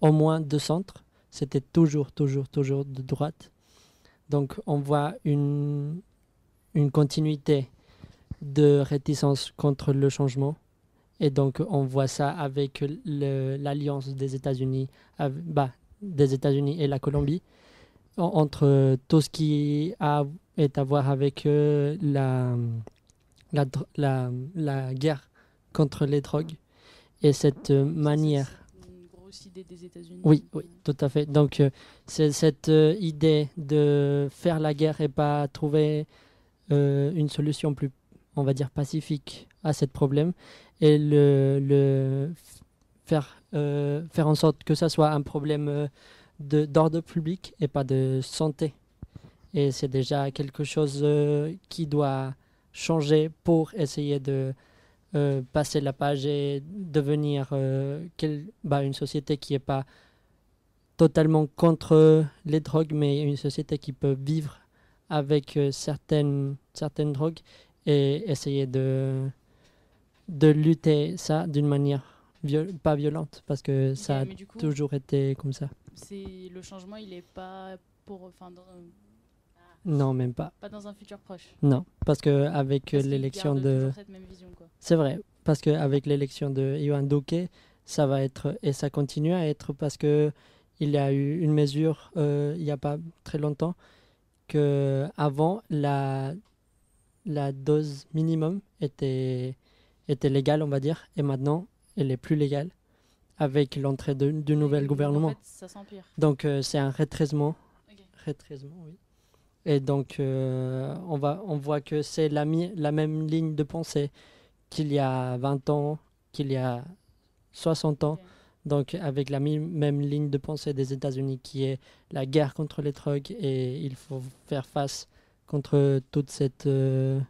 D: au moins de centre. C'était toujours, toujours, toujours de droite. Donc on voit une, une continuité de réticence contre le changement. Et donc on voit ça avec l'alliance des États-Unis, bah, des États-Unis et la Colombie, en- entre tout ce qui a, est à voir avec euh, la, la, la, la guerre contre les drogues et cette euh, manière.
A: C'est une grosse idée des États-Unis.
D: Oui, oui, tout à fait. Donc, euh, c'est cette euh, idée de faire la guerre et pas trouver une solution plus, on va dire, pacifique à ce problème et le, le faire, faire en sorte que ça soit un problème de- d'ordre public et pas de santé. Et c'est déjà quelque chose euh, qui doit changer pour essayer de euh, passer la page et devenir euh, quel- bah, une société qui n'est pas totalement contre les drogues, mais une société qui peut vivre avec certaines, certaines drogues et essayer de, de lutter ça d'une manière viol- pas violente, parce que ça a
A: coup,
D: toujours été comme ça.
A: le changement, il est pas pour, enfin, dans,
D: Non, même pas.
A: pas dans un futur proche.
D: Non, parce que avec l'élection de... C'est vrai, parce qu'avec l'élection de Iwan Duque, ça va être, et ça continue à être parce que il y a eu une mesure euh, il n'y a pas très longtemps que avant la, la dose minimum était, était légale, on va dire, et maintenant elle est plus légale avec l'entrée du nouvel gouvernement.
A: En fait, ça s'empire.
D: Donc euh, c'est un rétrécissement.
A: Ok.
D: Rétrécissement, oui. Et donc euh, on, va, on voit que c'est la, mi- la même ligne de pensée qu'il y a 20 ans, qu'il y a 60 ans. Donc avec la même ligne de pensée des États-Unis qui est la guerre contre les drogues et il faut faire face contre toute cette euh,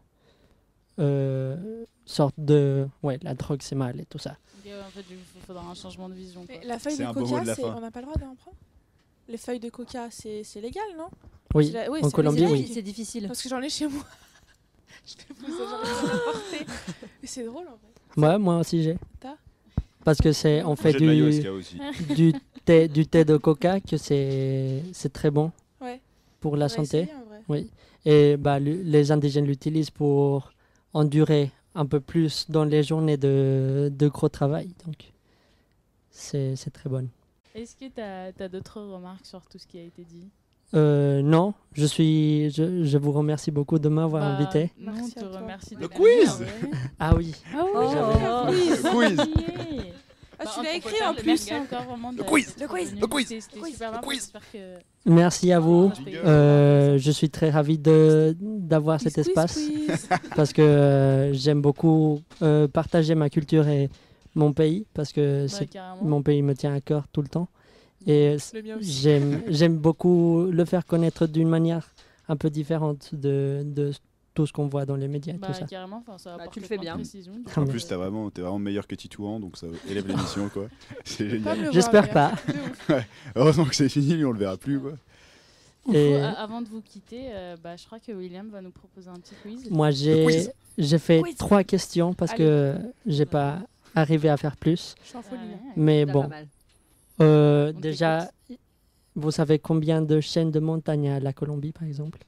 D: euh, sorte de... Ouais, la drogue c'est mal et tout ça.
A: En fait, il faudra un changement de vision. quoi.
E: La feuille de coca,
B: de
E: on n'a pas le droit d'en prendre? Les feuilles de coca, c'est c'est légal, non?
D: Oui,
E: C'est la- oui,
D: en Colombie, oui.
C: C'est difficile.
E: Parce que j'en ai chez moi. Je fais plus ça, j'en ai rien à porter. Mais c'est drôle en vrai.
D: Ouais, moi aussi j'ai. Parce que c'est on fait du, du, thé, du thé de coca que c'est c'est très bon
E: Ouais.
D: pour la santé.
E: essayer, en vrai.
D: Oui. Et bah, le- les indigènes l'utilisent pour endurer un peu plus dans les journées de, de gros travail. Donc, c'est c'est très bon.
A: Est-ce que tu as, d'autres remarques sur tout ce qui a été dit?
D: Euh, non, je, suis, je, je vous remercie beaucoup de m'avoir
A: Bah,
D: invité.
E: Merci toi.
A: remercie.
B: Le quiz.
D: Ah oui,
A: Ah oui,
C: Oh, quiz.
B: Le quiz.
E: Ah, tu l'as écrit en
A: le
E: plus.
A: merguez encore vraiment de-
B: Le quiz.
C: Le quiz.
B: Le quiz.
C: Le quiz.
D: merci à vous.
A: Respect.
D: Euh, je suis très ravi de d'avoir cet
E: Quiz, quiz,
D: espace
E: quiz.
D: parce que euh, j'aime beaucoup euh, partager ma culture et mon pays parce que mon pays me tient à cœur tout le temps et j'aime beaucoup le faire connaître d'une manière un peu différente de, de tout ce qu'on voit dans les médias et
A: Bah,
D: tout ça.
A: carrément, enfin, ça
C: Bah, tu le fais bien.
A: du
D: En
B: plus, t'as vraiment, t'es vraiment meilleur que Titouan, donc ça élève l'émission, quoi.
D: J'espère pas.
B: Heureusement que c'est fini, lui, on le verra plus, quoi.
D: Et
A: Faut- Avant de vous quitter, euh, bah, je crois que William va nous proposer un petit quiz.
D: moi j'ai fait
C: Quiz.
D: trois questions parce que j'ai pas arrivé à faire plus.
E: Je suis en
A: Ah
E: folie.
A: ouais,
E: là.
A: ouais.
D: Mais bon,
C: pas mal.
D: Euh, déjà, vous savez combien de chaînes de montagnes à la Colombie par exemple?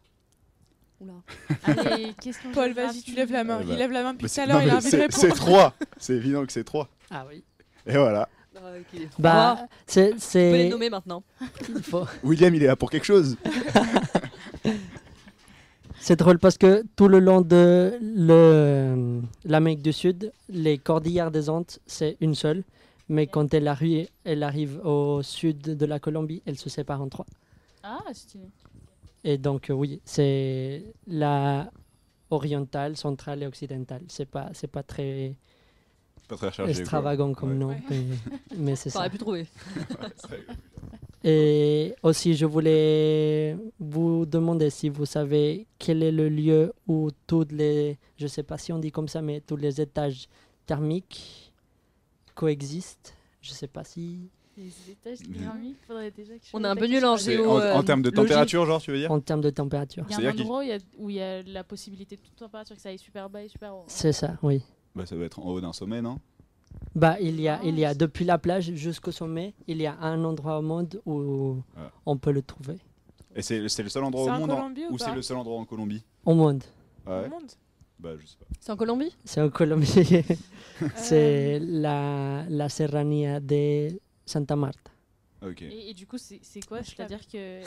C: Oula.
A: Allez, question
E: Paul, vas-y, tu lèves la main.
B: Eh bah,
E: Il lève la main depuis tout à l'heure, il a envie de
B: c'est-
E: répondre.
B: C'est 3 C'est évident que c'est 3
D: Ah oui.
B: Et voilà.
C: Ah, ok. Tu
D: Bah, c'est
C: peux les nommer maintenant.
D: il faut-
B: William, il est là pour quelque chose.
D: C'est drôle parce que tout le long de le- l'Amérique du Sud, les cordillères des Andes, c'est une seule. Mais quand elle arrive, elle arrive au sud de la Colombie, elle se sépare en trois.
A: Ah, stylé.
D: Et donc, euh, oui, c'est la orientale, centrale et occidentale. C'est pas, c'est pas très
B: Pas très chargé. quoi.
D: extravagant comme
B: Ouais.
D: nom,
E: Ouais.
D: mais, mais c'est ça.
C: T'aurais pu trouver.
D: Et aussi, je voulais vous demander si vous savez quel est le lieu où toutes les, je sais pas si on dit comme ça, mais tous les étages thermiques coexistent. Je sais pas si
A: Les étages thermiques, faudrait déjà que je
C: On est un peu nul
A: question.
C: en géo.
B: en,
C: euh,
B: en termes de
D: logique.
B: température, genre, tu veux dire
D: en termes de température.
A: Il y a un endroit où il y, a, où il y a la possibilité de toute température, que ça aille super bas et super haut.
D: C'est ça, oui.
B: Bah, ça doit être en haut d'un sommet, non?
D: Bah, il y a, il y a
A: Ah,
D: depuis la plage jusqu'au sommet, il y a un endroit au monde où
B: Ah.
D: on peut le trouver.
B: Et c'est c'est le seul endroit au monde en-
E: Colombie ou
B: ou c'est le seul endroit en Colombie?
D: Au monde.
B: Ah
E: Au
B: ouais
E: monde?
B: Bah, je sais pas.
C: C'est en Colombie?
D: C'est en Colombie. c'est la, la serranía de Santa Marta.
B: Ok.
A: Et, et du coup, c'est c'est quoi? C'est-à-dire que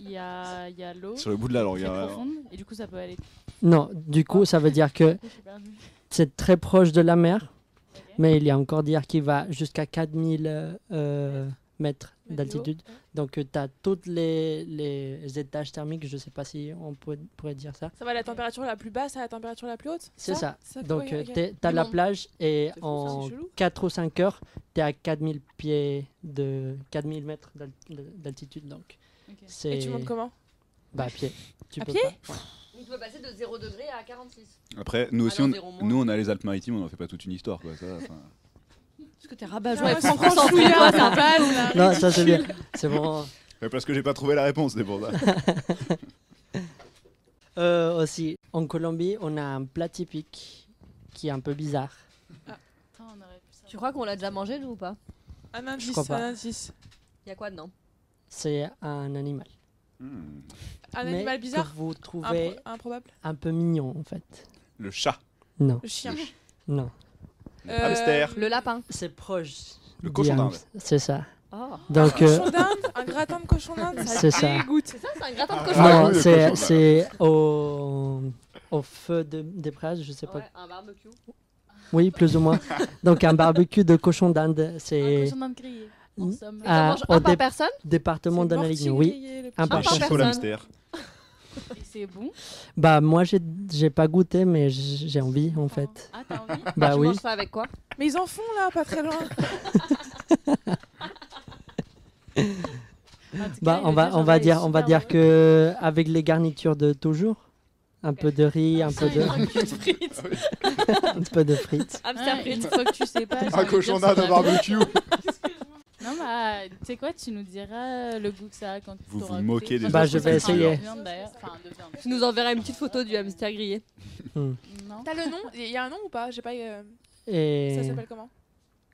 A: il y a, il y a l'eau
B: Sur le bout de la langue.
A: très
B: hein.
A: profonde, et du coup, ça peut aller.
D: Non, du coup, ça veut dire que
A: Je perdue.
D: c'est très proche de la mer, mais il y a encore dire qui va jusqu'à 4000 euh, mètres d'altitude. Donc, tu as tous les, les étages thermiques, je sais pas si on pourrait, pourrait dire ça.
E: Ça va la température la plus basse à la température la plus haute
D: C'est ça. Donc,
E: ouais,
D: euh,
E: ok.
D: t'es- t'as
C: Du
D: la plage et en
E: c'est chelou.
D: 4 ou 5 heures, tu es à 4000 pieds de 4000 mètres d'al- d'altitude. Donc.
E: Et tu montes comment?
D: Bah, à pied. Tu
E: À
D: peux
E: pied
D: pas. Ouais.
C: On peut passer de 0 degré à 46.
B: Après, nous aussi,
C: Alors,
B: on, nous, on a les Alpes-Maritimes, on en fait pas toute une histoire, quoi. Ça,
C: Est-ce que t'es rabat-joie
E: Ouais,
C: et
E: sans
C: franc
E: franchouillard,
C: toi,
E: ça
C: ça
E: passe, là.
D: Non, ça c'est bien. C'est bon.
B: ouais, parce que j'ai pas trouvé la réponse, c'est pour ça.
D: Euh, aussi, en Colombie, on a un plat typique qui est un peu bizarre.
A: Putain, on aurait pu savoir.
C: Tu crois qu'on l'a déjà mangé, nous, ou pas?
E: Un indice,
D: pas.
E: un indice.
C: Il y a quoi dedans?
D: C'est un animal.
B: Hmm.
E: Un
D: mais
E: animal bizarre?
D: que vous
E: Impro-
D: trouvez
E: Improbable?
D: un peu mignon, en fait.
B: Le chat,
D: Non,
E: Le chien?
D: non.
B: Le
E: Euh,
B: hamster,
C: Le lapin.
D: C'est proche.
B: Le cochon d'Inde.
D: C'est ça.
C: Oh.
D: Donc,
E: un
D: euh,
E: cochon d'Inde Un gratin de cochon d'Inde
D: C'est ça.
E: dégoûte.
C: C'est ça, c'est un gratin de cochon.
B: Ah
D: non,
B: oui, le
D: c'est au, au feu de, des braises, je sais pas.
C: Ouais, un barbecue.
D: Oui, plus ou moins. Donc, un barbecue de cochon d'Inde,
A: Un
D: c'est
A: cochon d'Inde grillé.
C: Mange
D: au
C: un par
D: dé-
C: personne?
D: département
E: mortier
D: Oui, un par
C: personne.
A: c'est bon.
D: Bah moi j'ai j'ai pas goûté mais j'ai envie en fait.
A: Ah, t'as envie
D: Bah
C: tu
D: oui.
C: manges ça avec quoi
E: Mais ils en font là, pas très loin.
D: Bah
A: cas,
D: on va on va dire on va dire que avec les garnitures de toujours, un peu de riz, un peu
A: Putain,
D: de
A: fois que tu frites.
D: un peu de frites.
A: Que tu sais pas.
B: Un
A: de
B: cochon
A: la-
B: barbecue.
A: Non, bah, tu sais quoi, tu nous diras le goût que ça a quand
B: Vous
A: t'auras
B: vous moquez des
D: Bah, je vais essayer.
A: de viande, d'ailleurs. Enfin, de viande.
C: Tu nous enverras une petite photo du hamster grillé.
A: Non.
E: T'as le nom? Il y a un nom ou pas? J'ai pas. euh, Ça s'appelle comment?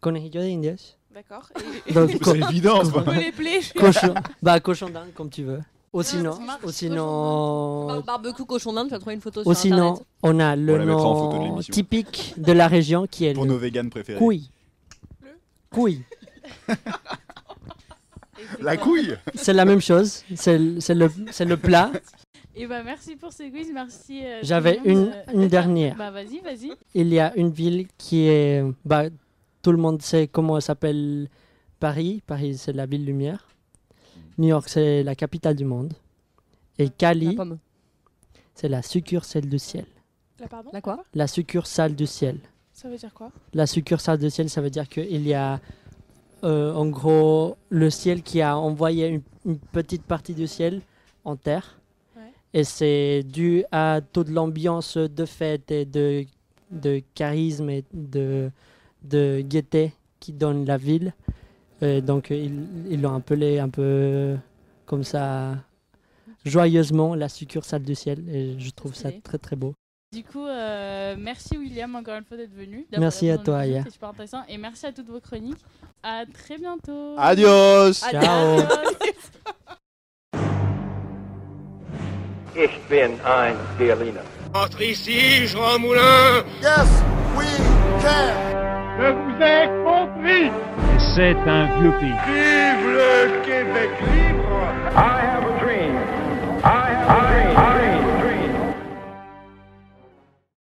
D: conejillo de indias.
E: D'accord. Et-
D: Donc co-
B: C'est évident,
E: On peut les plaies.
D: cochon bah cochon d'Inde comme tu veux. Ou sinon
A: marche,
D: ou
A: cochon
D: sinon
C: Bar- Barbecue cochon d'Inde, tu vas trouver une photo
D: ou
C: sur
D: sinon
C: internet.
D: on a le
B: On la mettra en photo de
D: nom
B: l'émission.
D: typique de la région qui est
B: Pour
D: le
B: nos véganes préférés.
D: couille.
E: Le
D: Couille.
B: La couille
D: C'est la même chose. C'est le- plat.
A: Et bah, merci pour ce quiz. Merci. euh,
D: J'avais une
A: euh,
D: une dernière.
A: Bah, vas-y, vas-y.
D: il y a une ville qui est. Bah, tout le monde sait comment elle s'appelle Paris. Paris, c'est la ville lumière. New York, c'est la capitale du monde. Et
C: La
D: Cali, c'est la succursale du ciel.
E: La pardon
C: La quoi
D: La succursale du ciel.
E: Ça veut dire quoi
D: La succursale du ciel, ça veut dire qu'il y a en gros le ciel qui a envoyé une, une petite partie du ciel en terre.
E: Ouais.
D: Et c'est dû à toute l'ambiance de fête et de, de charisme et de, de gaieté qui donne la ville. Euh, donc ils l'ont appelé un peu comme ça joyeusement la succursale du ciel et je trouve ça très très beau.
A: Du coup, euh, merci William encore une fois d'être venu. d'avoir
D: Merci à toi, Aya.
A: C'est super intéressant. Et merci à toutes vos chroniques. À très bientôt.
B: Adios
D: Ciao
G: Ich bin ein Berliner.
H: Entre ici, Jean Moulin
I: Je vous ai compris
J: C'est un vieux pays.
H: Vive le Québec libre